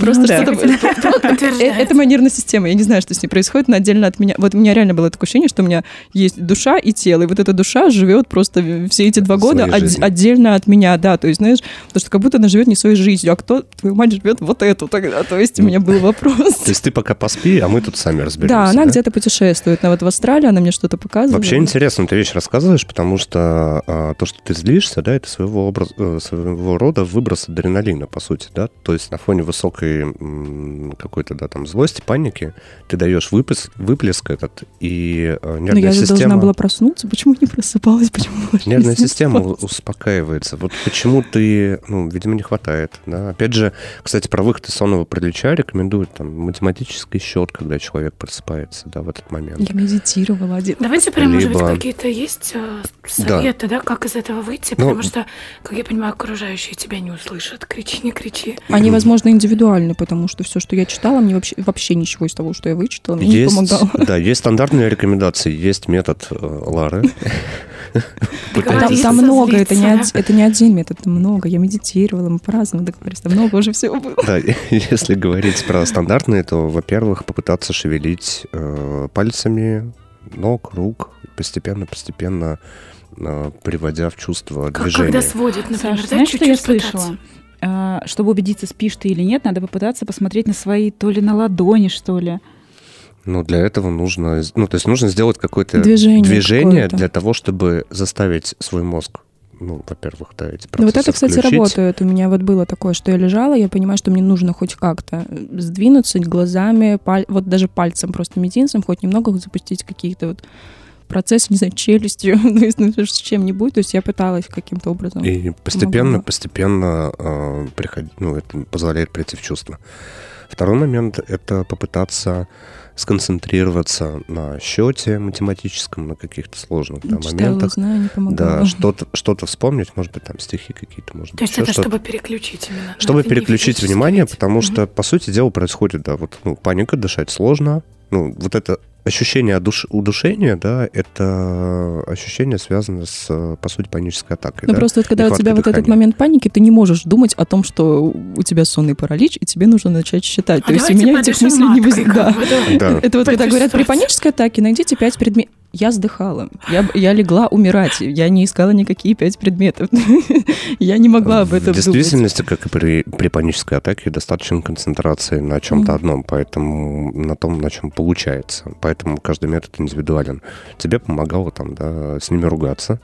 просто да. что-то... Э, Подтверждает. Это моя нервная система. Я не знаю, что с ней происходит, но отдельно от меня. Вот у меня реально было такое ощущение, что у меня есть душа и тело, и вот эта душа живет просто все эти два года от- отдельно от меня, да. То есть, знаешь, потому что как будто она живет не своей жизнью, а кто твою мать живет вот эту тогда. То есть у меня был вопрос. То есть ты пока поспи, а мы тут сами разберемся. Да, она где-то путешествует. Она вот в Австралии, она мне что-то показывает. Вообще интересно ты вещь рассказываешь, потому что а, то, что ты злишься, да, это своего, образ, э, своего рода выброс адреналина, по сути, да. То есть на фоне высокой какой-то, да, там, злости, паники, ты даешь выплеск, выплеск этот, и э, Но нервная я же система... должна была проснуться. Почему не просыпалась? Почему Нервная не система успокаивается. Вот почему ты, ну, видимо, не хватает. Да? Опять же, кстати, про выход из сонного паралича рекомендуют там математический счет, когда человек просыпается, да, в этот момент. Я медитировала один. Давайте прям, может быть, Либо- какие-то есть э, советы, да. как из этого выйти, Ну, потому что, как я понимаю, окружающие тебя не услышат. Кричи, не кричи. Они, возможно, индивидуальны, потому что все, что я читала, мне вообще, вообще ничего из того, что я вычитала, мне не Есть, помогало. да, есть стандартные рекомендации, есть метод э, Лары. Там, много, это не, не один метод, там много. Я медитировала, мы праздновали, договорились, там много уже всего было. Да, если говорить про стандартные, то, во-первых, попытаться шевелить э, пальцами ног, рук, постепенно-постепенно э, приводя в чувство Как, движения. когда сводит, например, да, знаешь, что я слышала? А, Чтобы убедиться, спишь ты или нет, надо попытаться посмотреть на свои то ли на ладони, что ли. Ну, для этого нужно, ну, то есть нужно сделать какое-то Движение движение какое-то. для того, чтобы заставить свой мозг, ну, во-первых, да, эти Ну вот процессы это, кстати, включить. работает. У меня вот было такое, что я лежала, я понимаю, что мне нужно хоть как-то сдвинуться глазами, паль- вот даже пальцем, просто мизинцем, хоть немного запустить какие-то вот процессы, не знаю, челюстью, ну, с чем-нибудь. То есть я пыталась каким-то образом. И постепенно, Помогало. постепенно э, приходи- ну, это позволяет прийти в чувство. Второй момент — это попытаться сконцентрироваться на счете математическом, на каких-то сложных да, Читала, моментах. знаю, не помогало. Да, что-то, что-то вспомнить, может быть, там стихи какие-то, может То есть быть, это что-то. чтобы переключить именно. но Чтобы переключить внимание, ведь. потому Мгм. что, по сути дела, происходит, да, вот, ну, паника, дышать сложно. Ну, вот это ощущение одуш- удушения, да, это ощущение связано с, по сути, панической атакой. Ну да, просто вот когда у тебя вот этот дыхания. момент паники, ты не можешь думать о том, что у тебя сонный паралич, и тебе нужно начать считать. А То есть у меня этих мыслей не возникает. да. Да. Это вот когда говорят, при панической атаке найдите пять предметов. Я вздыхала. Я, я легла умирать. Я не искала никакие пять предметов. Я не могла об этом В думать. действительности, как и при, при панической атаке, достаточно концентрации на чем-то Мгм. одном, поэтому на том, на чем получается. Поэтому каждый метод индивидуален. Тебе помогало там, да, с ними ругаться.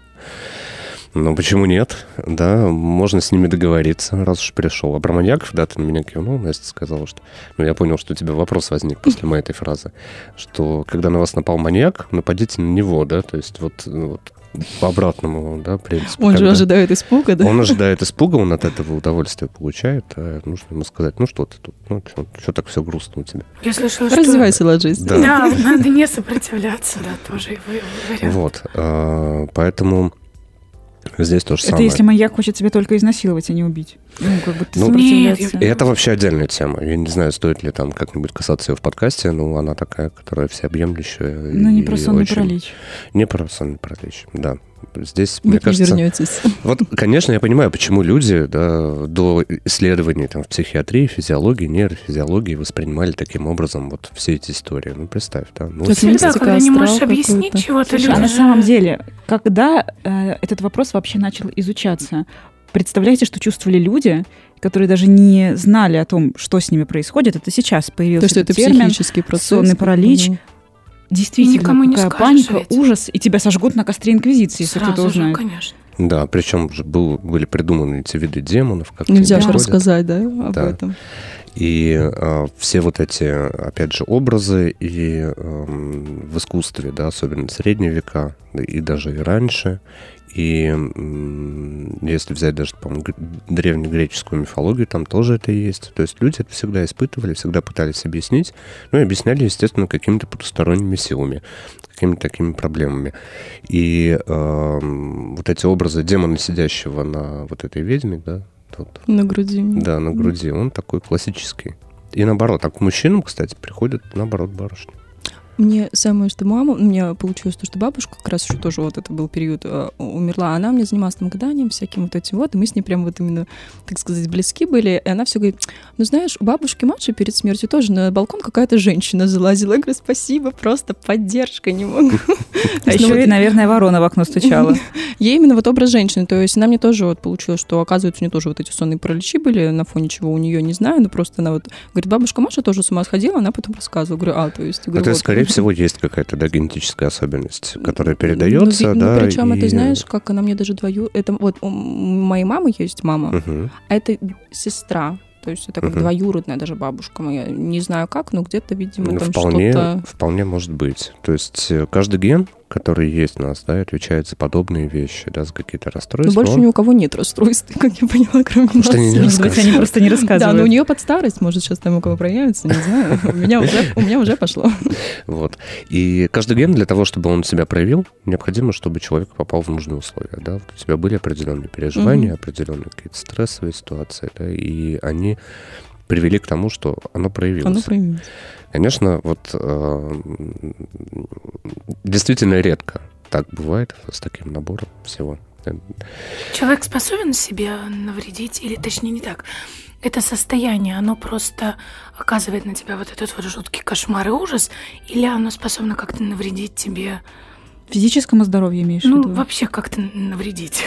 Но почему нет? Да, можно с ними договориться, раз уж пришел. А про маньяков, да, ты на меня кивнул, Настя сказала, что... Ну, я понял, что у тебя вопрос возник после моей этой фразы, что когда на вас напал маньяк, нападите на него, да, то есть вот, ну, вот по обратному, да, принципу. Он же ожидает испуга, да? он ожидает испуга, он от этого удовольствие получает, а нужно ему сказать, ну что ты тут, ну что так все грустно у тебя. Я слышала, что... Раздевайся, ложись. Да. Да, надо не сопротивляться, да, тоже его вариант. Вот, а, поэтому здесь то же Это самое. если маньяк хочет тебя только изнасиловать, а не убить. Ну, как бы ты Ну. Нет, И это вообще отдельная тема. Я не знаю, стоит ли там как-нибудь касаться ее в подкасте, но она такая, которая всеобъемлющая. Ну, не про сонный очень- паралич. Не про сонный паралич, да. Здесь, Вы мне не кажется, вернетесь. Вот, конечно, я понимаю, почему люди да, до исследований там, в психиатрии, физиологии, нейрофизиологии воспринимали таким образом вот все эти истории. Ну, представь, да. Ну, То есть вот- Всегда, когда не можешь объяснить чего-то, а на же- самом деле, когда э, этот вопрос вообще начал изучаться, представляете, что чувствовали люди, которые даже не знали о том, что с ними происходит, это сейчас появился То, что это термин, психический процесс. сонный паралич. Ну, действительно, никому не какая скажешь паника, ведь. ужас, и тебя сожгут на костре Инквизиции, если Сразу кто-то же, узнает. конечно. Да, причем же был, были придуманы эти виды демонов. Как Нельзя же рассказать, да, об Да. этом. И а, все вот эти, опять же, образы и эм, в искусстве, да, особенно средние века, и даже и раньше, и если взять даже, по-моему, гр- древнегреческую мифологию, там тоже это есть. То есть люди это всегда испытывали, всегда пытались объяснить, ну и объясняли, естественно, какими-то потусторонними силами, какими-то такими проблемами. И эм, вот эти образы демона, сидящего на вот этой ведьме, да, тут, На груди. да, на груди. Он такой классический. И наоборот, так к мужчинам, кстати, приходят, наоборот, барышни. Мне самое, что мама, у меня получилось то, что бабушка как раз еще тоже вот это был период э, умерла, она мне занималась там гаданием, всяким вот этим вот, и мы с ней прям вот именно, так сказать, близки были, и она все говорит, ну знаешь, у бабушки младшей перед смертью тоже на балкон какая-то женщина залазила, я говорю, спасибо, просто поддержка, не могу. А ну, еще вот- и, наверное, ворона в окно стучала. Ей именно вот образ женщины, то есть она мне тоже вот получилось, что оказывается у нее тоже вот эти сонные параличи были, на фоне чего у нее не знаю, но просто она вот говорит, бабушка Маша тоже с ума сходила, она потом рассказывала, говорю, а, то есть, Ну, говорю, вот. скорее всего, есть какая-то да, генетическая особенность, которая Ну, передается, ви- да. Ну, причем это, и- знаешь, как она мне даже двою... Это вот у моей мамы есть мама, Мгм. а это сестра. То есть это как Мгм. двоюродная даже бабушка моя. Не знаю как, но где-то, видимо, Ну, там вполне, что-то... вполне может быть. То есть э, каждый ген, который есть у нас, да, отвечает за подобные вещи, да, за какие-то Но расстройства. больше он- ни у кого нет расстройств, как я поняла, кроме Потому что нас. они не Может быть, они просто не Да, но у рассказывают. нее под старость, может, сейчас там у кого проявится, не знаю. У меня уже, у меня уже пошло. Вот. И каждый ген для того, чтобы он себя проявил, необходимо, чтобы человек попал в нужные условия. Да? Вот у тебя были определенные переживания, определенные какие-то стрессовые ситуации, да, и они привели к тому, что оно проявилось. Оно проявилось. Конечно, вот э, действительно редко так бывает с таким набором всего. Человек способен себе навредить, или точнее не так. Это состояние, оно просто оказывает на тебя вот этот вот жуткий кошмар и ужас, или оно способно как-то навредить тебе, Физическому здоровью имеешь в ну, виду? вообще как-то навредить.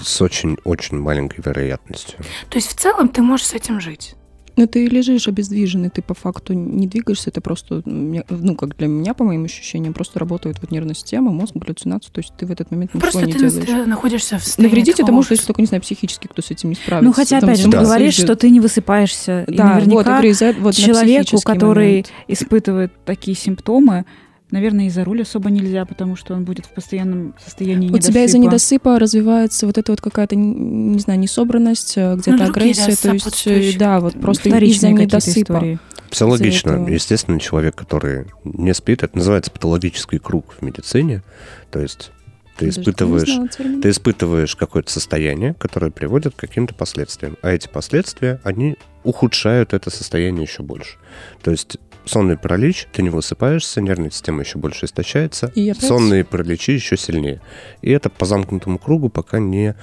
С очень-очень маленькой вероятностью. То есть в целом ты можешь с этим жить. Ну, ты лежишь обездвиженный, ты по факту не двигаешься, это просто, ну, как для меня, по моим ощущениям, просто работает вот нервная система, мозг, галлюцинации, то есть ты в этот момент ничего Просто не ты делаешь. на- находишься в состоянии Навредить это может, если только, не знаю, психически кто с этим не справится. Ну, хотя, Там опять же, ты ума говоришь, что ты не высыпаешься. и Да, вот, я наверняка говорю, из-за- вот человеку, который момент. испытывает такие симптомы, Наверное, и за руль особо нельзя, потому что он будет в постоянном состоянии У недосыпа. тебя из-за недосыпа развивается вот эта вот какая-то, не знаю, несобранность, э, где-то другие, агрессия. то есть, э, да, вот просто из-за недосыпа. истории. Все логично. этого. Естественно, человек, который не спит, это называется патологический круг в медицине. То есть ты Даже испытываешь знала ты испытываешь какое-то состояние, которое приводит к каким-то последствиям. А эти последствия, они ухудшают это состояние еще больше. То есть сонный паралич, ты не высыпаешься, нервная система еще больше истощается, И опять- сонные параличи еще сильнее. И это по замкнутому кругу пока не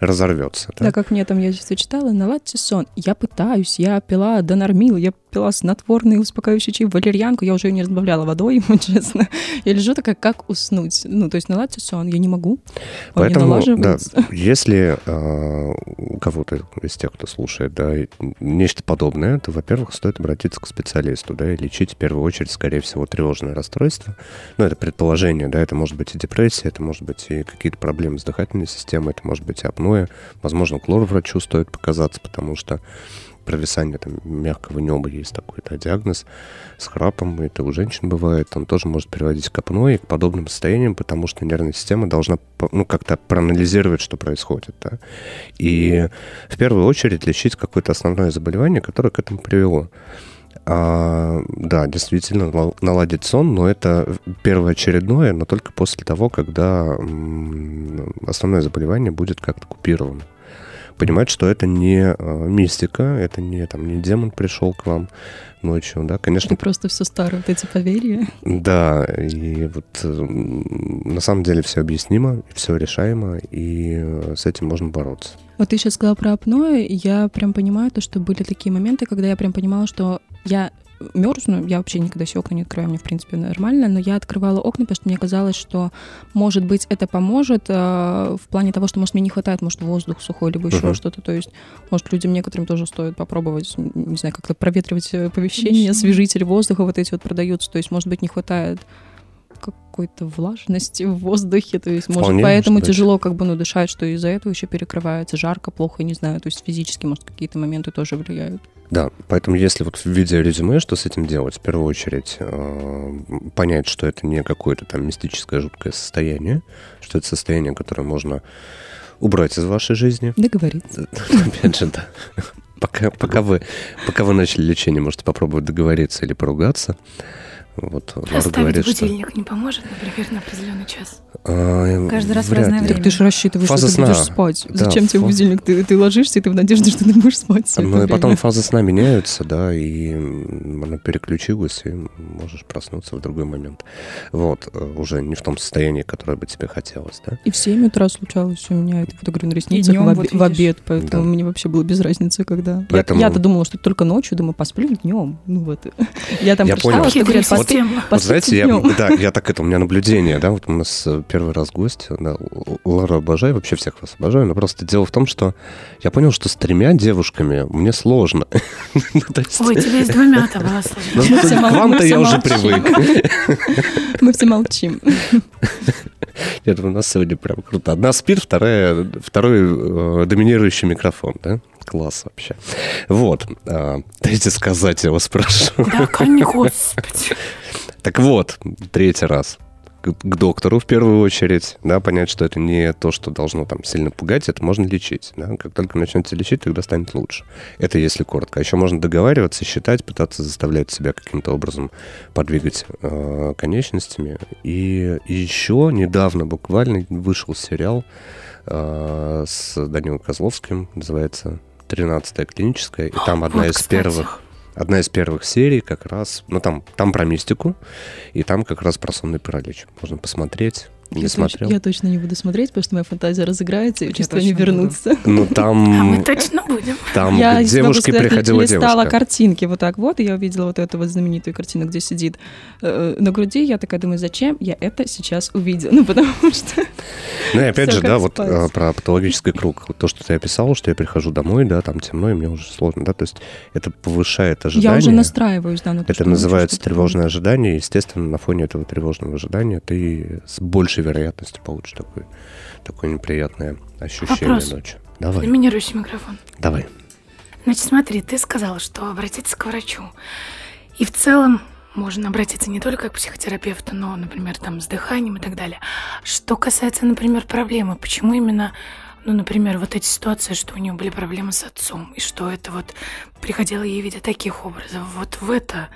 разорвется. да? Да, как мне там, я сейчас читала, наладьте сон. Я пытаюсь, я пила донормил, я пила снотворный успокаивающий чай, валерьянку, я уже ее не разбавляла водой, вот честно. Я лежу такая, как уснуть? Ну, то есть наладьте сон, я не могу. Он не Поэтому, да, налаживается. если э, у кого-то из тех, кто слушает, да, нечто подобное, то, во-первых, стоит обратиться к специалисту, да, и лечить в первую очередь, скорее всего, тревожное расстройство. Ну, это предположение, да, это может быть и депрессия, это может быть и какие-то проблемы с дыхательной системой, это может быть и апноэ. Возможно, к лор-врачу стоит показаться, потому что провисание там, мягкого неба есть такой да, диагноз с храпом, это у женщин бывает, он тоже может приводить к апноэ и к подобным состояниям, потому что нервная система должна ну, как-то проанализировать, что происходит. Да? И в первую очередь лечить какое-то основное заболевание, которое к этому привело. А, да, действительно, нал- наладить сон, но это первоочередное, но только после того, когда основное заболевание будет как-то купировано. Понимать, что это не э, мистика, это не, там, не демон пришел к вам ночью, да, конечно, Это просто все старое, вот эти поверья. да, и вот э, на самом деле все объяснимо, все решаемо, и э, с этим можно бороться. Вот ты сейчас сказала про апноэ, я прям понимаю то, что были такие моменты, когда я прям понимала, что я мерзну, я вообще никогда себе окна не открываю, мне, в принципе, нормально, но я открывала окна, потому что мне казалось, что, может быть, это поможет э, в плане того, что, может, мне не хватает, может, воздух сухой, либо еще Мгм. что-то, то есть, может, людям некоторым тоже стоит попробовать, не знаю, как-то проветривать э, помещение, освежители воздуха вот эти вот продаются, то есть, может быть, не хватает какой-то влажности в воздухе, то есть, может, Вполне поэтому может тяжело как бы, ну, дышать, что из-за этого еще перекрывается, жарко, плохо, не знаю, то есть физически, может, какие-то моменты тоже влияют. Да, поэтому если вот в виде резюме, что с этим делать? В первую очередь э, понять, что это не какое-то там мистическое жуткое состояние, что это состояние, которое можно убрать из вашей жизни. Договориться. Опять же, да. Пока, пока, вы, пока вы начали лечение, можете попробовать договориться или поругаться. Вот Лара Оставить говорит, что... будильник не поможет, например, на определенный час. а, Каждый раз в вряд разное ли. время. Так ты же рассчитываешь, Фаза что ты будешь сна. спать. Да, Зачем тебе фа- будильник? Ты, ты ложишься, и ты в надежде, что ты будешь спать всё Ну это и потом время. фазы сна меняются, да, и она переключилась, и можешь проснуться в другой момент. Вот, э, уже не в том состоянии, которое бы тебе хотелось, да. И в 7 утра случалось у меня, это вот, говорю, на ресницах в, вот обе- в видишь. обед, поэтому Да. мне вообще было без разницы, когда. Я- Поэтому- Я-то думала, что только ночью, думаю, посплю днем. Ну вот. Я там Я прочитала, понял. что говорят, Система. Вот знаете, я, да, я так это, у меня наблюдение, да, вот у нас э, первый раз гость, да, Л- Лару обожаю, вообще всех вас обожаю, но просто дело в том, что я понял, что с тремя девушками мне сложно. Ну, Ой, тебе с двумя-то было ну, сложно. Все к вам-то я уже привык. Мы все молчим. Нет, у нас сегодня прям круто. Одна спит, вторая, второй э, доминирующий микрофон, да? Класс вообще. Вот. а, дайте сказать, я вас прошу. Да, господи. Так вот, третий раз. К, доктору в первую очередь, да, понять, что это не то, что должно там сильно пугать, это можно лечить, да. Как только начнете лечить, тогда станет лучше. Это если коротко. А еще можно договариваться, считать, пытаться заставлять себя каким-то образом подвигать э, конечностями. И, и еще недавно буквально вышел сериал э, с Данилом Козловским, называется «13-я клиническая», и там одна Вот, из кстати. первых одна из первых серий как раз, ну там, там про мистику, и там как раз про сонный паралич. Можно посмотреть. Не Я, точ- смотрел. я точно не буду смотреть, потому что моя фантазия разыграется, и Я чувства не буду. вернутся. Ну А мы там, точно будем. там я к девушке сказать, приходила листала девушка. картинки вот так вот, и я увидела вот эту вот знаменитую картину, где сидит э, на груди. Я такая думаю, зачем я это сейчас увидела? Ну, потому что... Ну и опять же, да, вот спать. э, про патологический круг. Вот то, что ты описал, что я прихожу домой, да, там темно, и мне уже сложно, да, то есть это повышает ожидание. Я уже настраиваюсь, да, на то, Это называется тревожное ожидание. Естественно, на фоне этого тревожного ожидания ты с большей вероятностью получишь такое, такое неприятное ощущение Вопрос. ночью. Давай, Доминирующий микрофон. давай. Значит, смотри, ты сказал, что обратиться к врачу. И в целом можно обратиться не только к психотерапевту, но, например, там с дыханием и так далее. Что касается, например, проблемы, почему именно, ну, например, вот эти ситуации, что у нее были проблемы с отцом, и что это вот приходило ей в виде таких образов, вот в это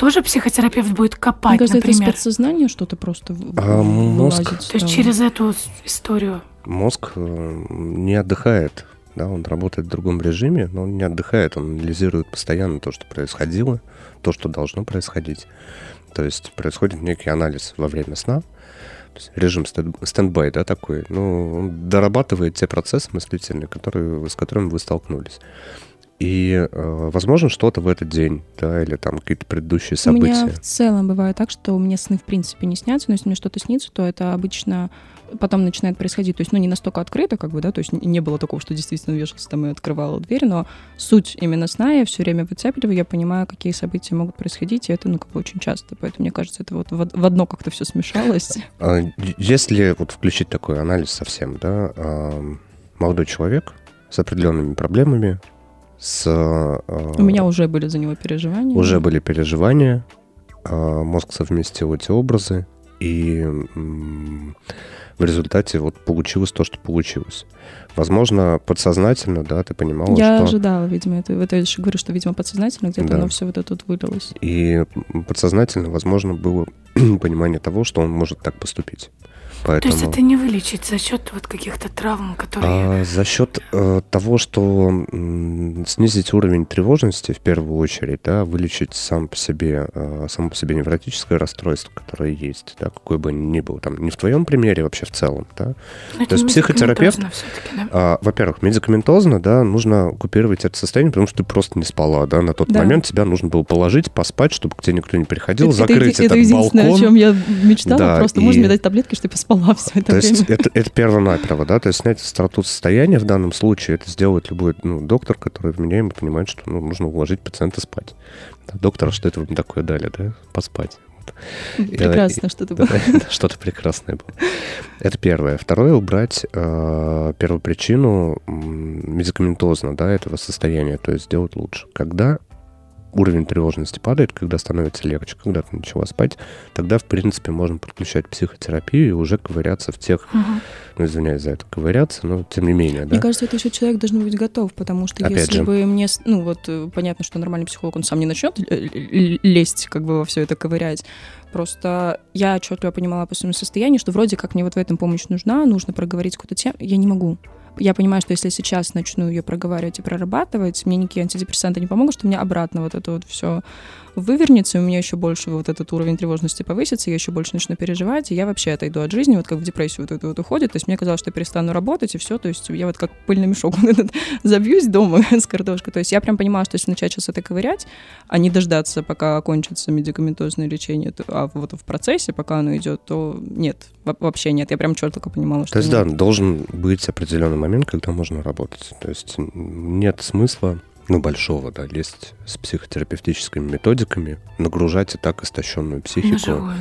тоже психотерапевт будет копать, Мне кажется, например. это из подсознания что-то просто А, мозг. То есть через эту историю. Мозг э, не отдыхает, да, он работает в другом режиме, но он не отдыхает, он анализирует постоянно то, что происходило, то, что должно происходить. То есть происходит некий анализ во время сна, режим стен- стендбай, да, такой, ну, он дорабатывает те процессы мыслительные, которые, с которыми вы столкнулись. И, э, возможно, что-то в этот день, да, или там какие-то предыдущие У меня события. в целом бывает так, что мне сны в принципе не снятся, но если мне что-то снится, то это обычно потом начинает происходить. То есть, ну, не настолько открыто, как бы, да, то есть не было такого, что действительно вешался там и открывала дверь, но суть именно сна я все время выцепливаю, я понимаю, какие события могут происходить, и это, ну, как бы очень часто. Поэтому, мне кажется, это вот в од- в одно как-то все смешалось. А, Если вот включить такой анализ совсем, да, молодой человек с определенными проблемами, с... а, У меня уже были за него переживания. уже были переживания, а, мозг совместил эти образы, и в результате вот получилось то, что получилось. Возможно, подсознательно, да, ты понимала, Я что... ожидала, видимо, это. Это я же говорю, что, видимо, подсознательно где-то Да. оно все вот это вот вылилось. И подсознательно, возможно, было понимание того, что он может так поступить. То Поэтому... есть это не вылечить за счет вот каких-то травм, которые... А, за счет э, того, что м, снизить уровень тревожности в первую очередь, да, вылечить сам по себе, э, само по себе невротическое расстройство, которое есть, да, какое бы ни было, там, не в твоем примере вообще в целом, да. Ну, это есть психотерапевт- да? А, во-первых, медикаментозно, да, нужно купировать это состояние, потому что ты просто не спала, да, на тот Да. момент тебя нужно было положить, поспать, чтобы к тебе никто не приходил, это, закрыть это, это этот единственное, балкон. о чем я мечтала. Да, просто и- можно мне дать таблетки, чтобы я поспала все это То время. есть это, это перво-наперво, да, то есть снять остроту состояния в данном случае, это сделает любой ну, доктор, который вменяемый, понимает, что ну, нужно уложить пациента спать. Да, доктор, а что это вам такое дали, да? Поспать. Вот. Прекрасно, что ты Да, да, Что-то прекрасное было. Это первое. Второе, убрать э, первопричину медикаментозно, да, этого состояния, то есть сделать лучше. Когда уровень тревожности падает, когда становится легче, когда ты начала спать, тогда, в принципе, можно подключать психотерапию и уже ковыряться в тех, Мгм. ну, извиняюсь за это, ковыряться, но тем не менее, да. Мне кажется, это еще человек должен быть готов, потому что Опять если же. бы мне, ну вот э, понятно, что нормальный психолог, он сам не начнет л- лезть, как бы во все это ковырять. Просто я отчетливо понимала по своему состоянию, что вроде как мне вот в этом помощь нужна, нужно проговорить какую-то тему, я не могу. Я понимаю, что если я сейчас начну ее проговаривать и прорабатывать, мне никакие антидепрессанты не помогут, что меня обратно вот это вот все вывернется, и у меня еще больше вот этот уровень тревожности повысится, я еще больше начну переживать, и я вообще отойду от жизни, вот как в депрессию вот эту вот уходит. То есть мне казалось, что я перестану работать, и все. То есть я вот как пыльный мешок вот этот забьюсь дома с картошкой. То есть я прям понимала, что если начать сейчас это ковырять, а не дождаться, пока окончится медикаментозное лечение, а вот в процессе, пока оно идет, то нет, во- вообще нет. Я прям четко понимала, что... То есть, ну, да, должен быть определенный момент, когда можно работать. То есть нет смысла, ну, большого, да, лезть с психотерапевтическими методиками, нагружать и так истощенную психику. Живую,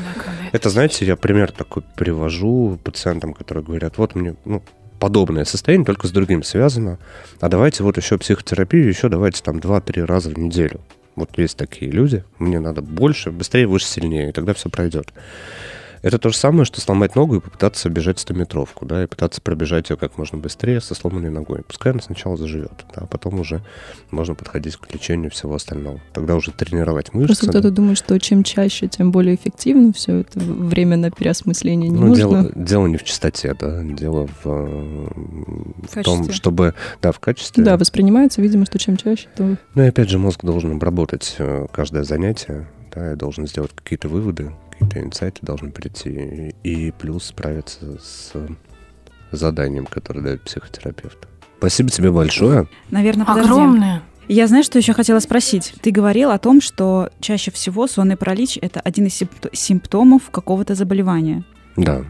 Это, знаете, я пример такой привожу пациентам, которые говорят, вот мне, ну, подобное состояние, только с другим связано, а давайте вот еще психотерапию, еще давайте там 2-3 раза в неделю. Вот есть такие люди, мне надо больше, быстрее, выше, сильнее, и тогда все пройдет. Это то же самое, что сломать ногу и попытаться бежать 100-метровку, да, и пытаться пробежать ее как можно быстрее со сломанной ногой. Пускай она сначала заживет, да, а потом уже можно подходить к лечению всего остального. Тогда уже тренировать мышцы. Просто кто-то да. думает, что чем чаще, тем более эффективно все это время на переосмысление не Ну, нужно. дело, дело не в чистоте, да, дело в, э, в том, чтобы, да, в качестве. Да, воспринимается, видимо, что чем чаще, то Ну и опять же, мозг должен обработать э, каждое занятие, да, и должен сделать какие-то выводы, какие-то инсайты должны прийти, и плюс справиться с заданием, которое дает психотерапевт. Спасибо тебе большое. Наверное, подожди. Огромное. Я знаю, что еще хотела спросить. Ты говорил о том, что чаще всего сонный паралич – это один из симпт- симптомов какого-то заболевания. Да.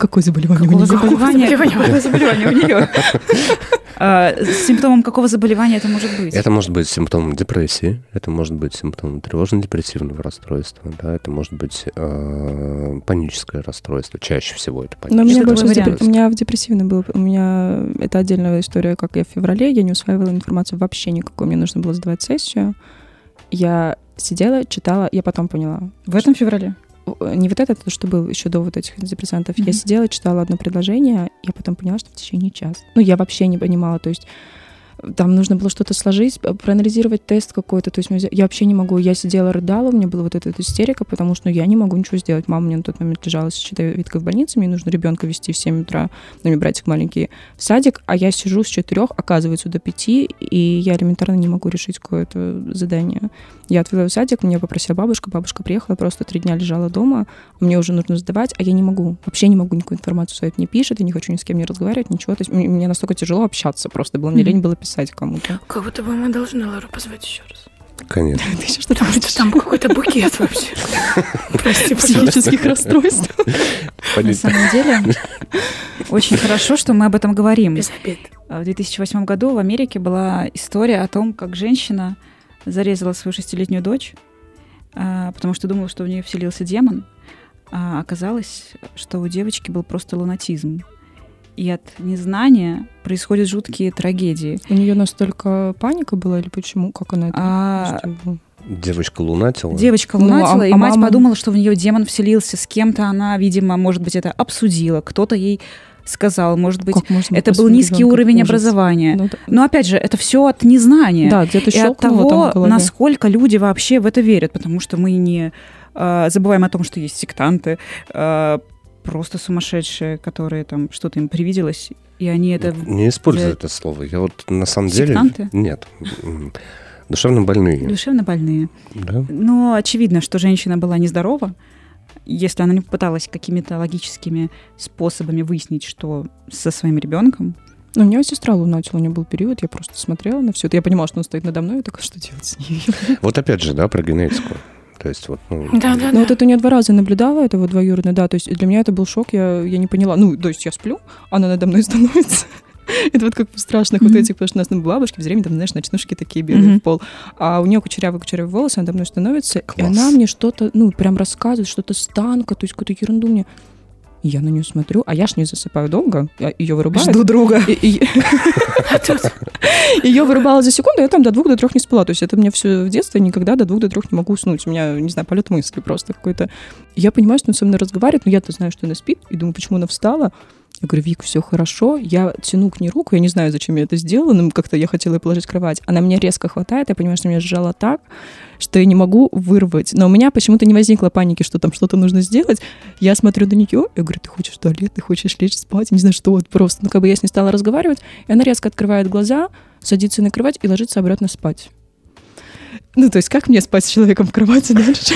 какое заболевание Какого у нее? заболевания? Какое заболевание у нее? А, Симптомом какого заболевания это может быть? Это может быть симптомом депрессии, это может быть симптомом тревожно-депрессивного расстройства, да, это может быть э, паническое расстройство. Чаще всего это Но у меня, депр- у меня в депрессивном был. У меня это отдельная история, как я в феврале, я не усваивала информацию вообще никакой. Мне нужно было сдавать сессию. Я сидела, читала, я потом поняла. В этом феврале? Не вот это, то, что было еще до вот этих антидепрессантов. Mm-hmm. Я сидела, читала одно предложение, я потом поняла, что в течение часа. Ну, я вообще не понимала, то есть там нужно было что-то сложить, проанализировать тест какой-то. То есть я вообще не могу. Я сидела, рыдала, у меня была вот эта, эта истерика, потому что ну, я не могу ничего сделать. Мама мне на тот момент лежала с щитовидкой в больнице, мне нужно ребенка вести в 7 утра, ну, мне братик маленький, в садик, а я сижу с 4, оказывается, до 5, и я элементарно не могу решить какое-то задание. Я отвела в садик, меня попросила бабушка, бабушка приехала, просто три дня лежала дома, мне уже нужно сдавать, а я не могу, вообще не могу никакую информацию свою не пишет, я не хочу ни с кем не разговаривать, ничего. То есть мне настолько тяжело общаться просто было, мне mm-hmm. лень было писать кому-то. Как будто бы мы должны Лару позвать еще раз. Конечно. Ты еще что-то Потому что там какой-то букет вообще. Прости, психических расстройств. На самом деле, очень хорошо, что мы об этом говорим. Без обид. В 2008 году в Америке была история о том, как женщина зарезала свою шестилетнюю дочь, а, потому что думала, что в нее вселился демон. А оказалось, что у девочки был просто лунатизм. И от незнания происходят жуткие трагедии. У нее настолько паника была или почему? Как она это? А... Девочка лунатила. Девочка лунатила, ну, а, и а мать мама... подумала, что в нее демон вселился. С кем-то она, видимо, может быть, это обсудила. Кто-то ей сказал, может быть, это был низкий уровень ужас. образования. Ну, да. Но опять же, это все от незнания. Да, где-то и от того, насколько люди вообще в это верят, потому что мы не э, забываем о том, что есть сектанты, э, просто сумасшедшие, которые там что-то им привиделось, и они это... Не используй для... это слово. Я вот на самом Сектанты? деле... Нет. Душевно больные. Душевно больные. Да. Но очевидно, что женщина была нездорова, если она не попыталась какими-то логическими способами выяснить, что со своим ребенком. Ну, у меня сестра лунатила, у нее был период, я просто смотрела на все это. Я понимала, что он стоит надо мной, и так что делать с ней? Вот опять же, да, про генетику. То есть вот, ну... Да, да, ну, вот это не два раза наблюдала, этого двоюродно, да, то есть для меня это был шок, я, я не поняла. Ну, то есть я сплю, она надо мной становится. Это вот как в страшных mm-hmm. вот этих, потому что у нас на бабушке в деревне, там, знаешь, ночнушки такие белые mm-hmm. в пол. А у нее кучерявые-кучерявые волосы, она мной становится, Класс. и она мне что-то, ну, прям рассказывает, что-то с танка, то есть какую-то ерунду мне. И я на нее смотрю, а я ж не засыпаю долго, я ее вырубаю. Жду друга. Ее вырубала за секунду, я там до двух, до трех не спала. То есть это мне все в детстве никогда до двух, до трех не могу уснуть. У меня, не знаю, полет мысли просто какой-то. Я понимаю, что он со мной разговаривает, но я-то знаю, что она спит, и думаю, почему она встала. Я говорю, Вик, все хорошо. Я тяну к ней руку, я не знаю, зачем я это сделала, но как-то я хотела ее положить в кровать. Она меня резко хватает, я понимаю, что меня сжала так, что я не могу вырвать. Но у меня почему-то не возникло паники, что там что-то нужно сделать. Я смотрю на нее, я говорю, ты хочешь в туалет, ты хочешь лечь спать, не знаю, что вот просто. Ну, как бы я с ней стала разговаривать, и она резко открывает глаза, садится на кровать и ложится обратно спать. Ну, то есть, как мне спать с человеком в кровати дальше?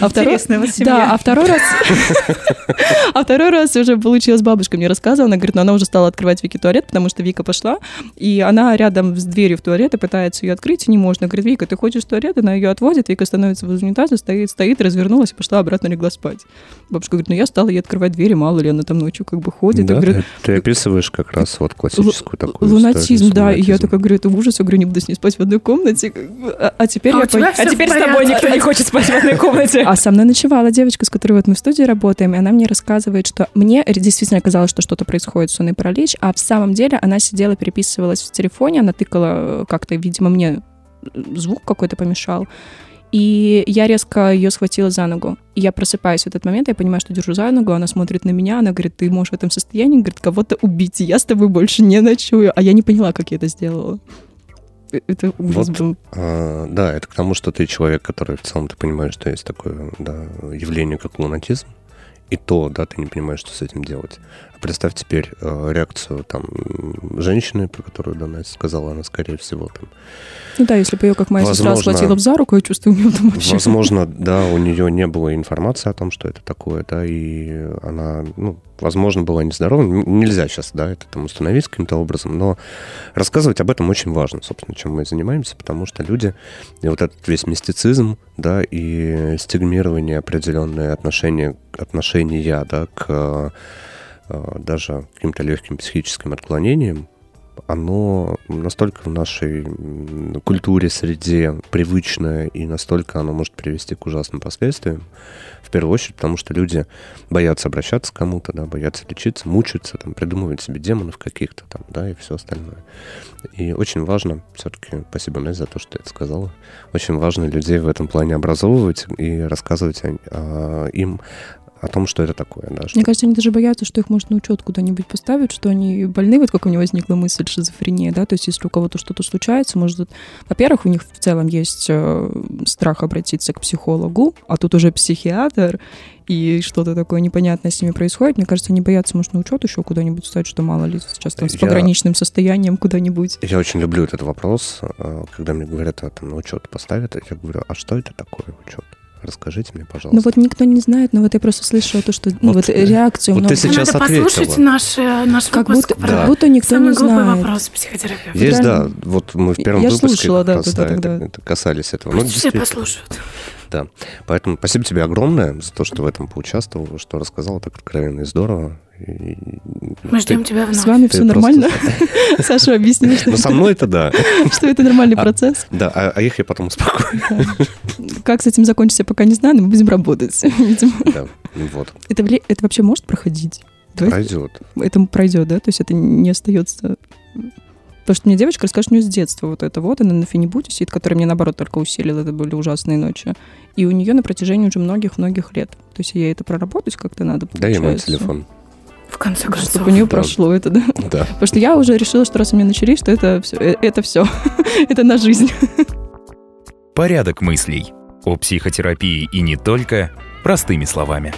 А второй, вот Да, а второй раз... А второй раз уже получилось, бабушка мне рассказывала, она говорит, но она уже стала открывать Вики туалет, потому что Вика пошла, и она рядом с дверью в туалет и пытается ее открыть, и не можно. Говорит, Вика, ты хочешь в туалет? Она ее отводит, Вика становится возле унитаза, стоит, стоит, развернулась и пошла обратно легла спать. Бабушка говорит, ну я стала ей открывать двери, мало ли она там ночью как бы ходит. Да, говорит, ты, ты описываешь как раз вот классическую такую Лунатизм, да, и я такая говорю, это ужас, я говорю, не буду с ней спать в одной комнате. А, а теперь а я... А теперь с тобой никто не хочет спать в одной комнате. А со мной ночевала девочка, с которой вот мы в студии работаем, и она мне рассказывает, что мне действительно казалось, что что-то происходит, сонный паралич, а в самом деле она сидела, переписывалась в телефоне, она тыкала как-то, видимо, мне звук какой-то помешал. И я резко ее схватила за ногу. И я просыпаюсь в этот момент, я понимаю, что держу за ногу, она смотрит на меня, она говорит, ты можешь в этом состоянии, говорит, кого-то убить, я с тобой больше не ночую. А я не поняла, как я это сделала. Это ужас вот, был. А, да, это к тому, что ты человек, который в целом ты понимаешь, что есть такое да, явление, как лунатизм, и то, да, ты не понимаешь, что с этим делать. Представь теперь э, реакцию там женщины, про которую Дана сказала, она, скорее всего, там... Ну да, если бы ее, как моя возможно, сестра, схватила бы за руку, я чувствую, у нее там вообще... Возможно, да, у нее не было информации о том, что это такое, да, и она, ну, возможно, была нездорова. Нельзя сейчас, да, это там установить каким-то образом, но рассказывать об этом очень важно, собственно, чем мы занимаемся, потому что люди, и вот этот весь мистицизм, да, и стигмирование определенные отношения, отношения, да, к даже каким-то легким психическим отклонениям, оно настолько в нашей культуре, среде привычное, и настолько оно может привести к ужасным последствиям, в первую очередь, потому что люди боятся обращаться к кому-то, да, боятся лечиться, мучаются, там, придумывать себе демонов каких-то там, да, и все остальное. И очень важно, все-таки, спасибо, Настя, за то, что ты это сказала, очень важно людей в этом плане образовывать и рассказывать о, им о том, что это такое. Да, что... Мне кажется, они даже боятся, что их может на учет куда-нибудь поставить, что они больны, вот как у меня возникла мысль шизофрения, да, то есть если у кого-то что-то случается, может, во-первых, у них в целом есть э, страх обратиться к психологу, а тут уже психиатр, и что-то такое непонятное с ними происходит, мне кажется, они боятся, может, на учет еще куда-нибудь стать, что мало ли сейчас там с я... пограничным состоянием куда-нибудь. Я очень люблю этот вопрос, э, когда мне говорят, а, там, на учет поставят, я говорю, а что это такое учет? Расскажите мне, пожалуйста. Ну вот никто не знает, но вот я просто слышала то, что ну, вот, вот реакцию. Вот много... ты сейчас Надо ответила. послушать наш, наш как выпуск будто, да. как будто никто Самый не знает. вопрос психотерапевта. Есть, да. Вот мы в первом я выпуске слушала, да, раз, да, да, тогда. это, это касались этого. Пусть все послушают. Да. Поэтому спасибо тебе огромное за то, что в этом поучаствовал, что рассказал так откровенно и здорово. Мы ждем тебя вновь. С вами все нормально? Саша объяснил, что... Ну, со мной это да. Что это нормальный а, процесс. Да, а, а их я потом успокою. Как с этим закончится, пока не знаю, но мы будем работать, Да, вот. Это, это вообще может проходить? Пройдет. Это пройдет, да? То есть это не остается... Потому что мне девочка расскажет, у нее с детства вот это вот, она на фенибуте сидит, который мне, наоборот, только усилил, это были ужасные ночи. И у нее на протяжении уже многих-многих лет. То есть ей это проработать как-то надо, Дай ей мой телефон. В конце концов. Чтобы у нее да. прошло это, да? Да. Потому что я уже решила, что раз у меня начались, что это все. Это все. это на жизнь. Порядок мыслей. О психотерапии и не только простыми словами.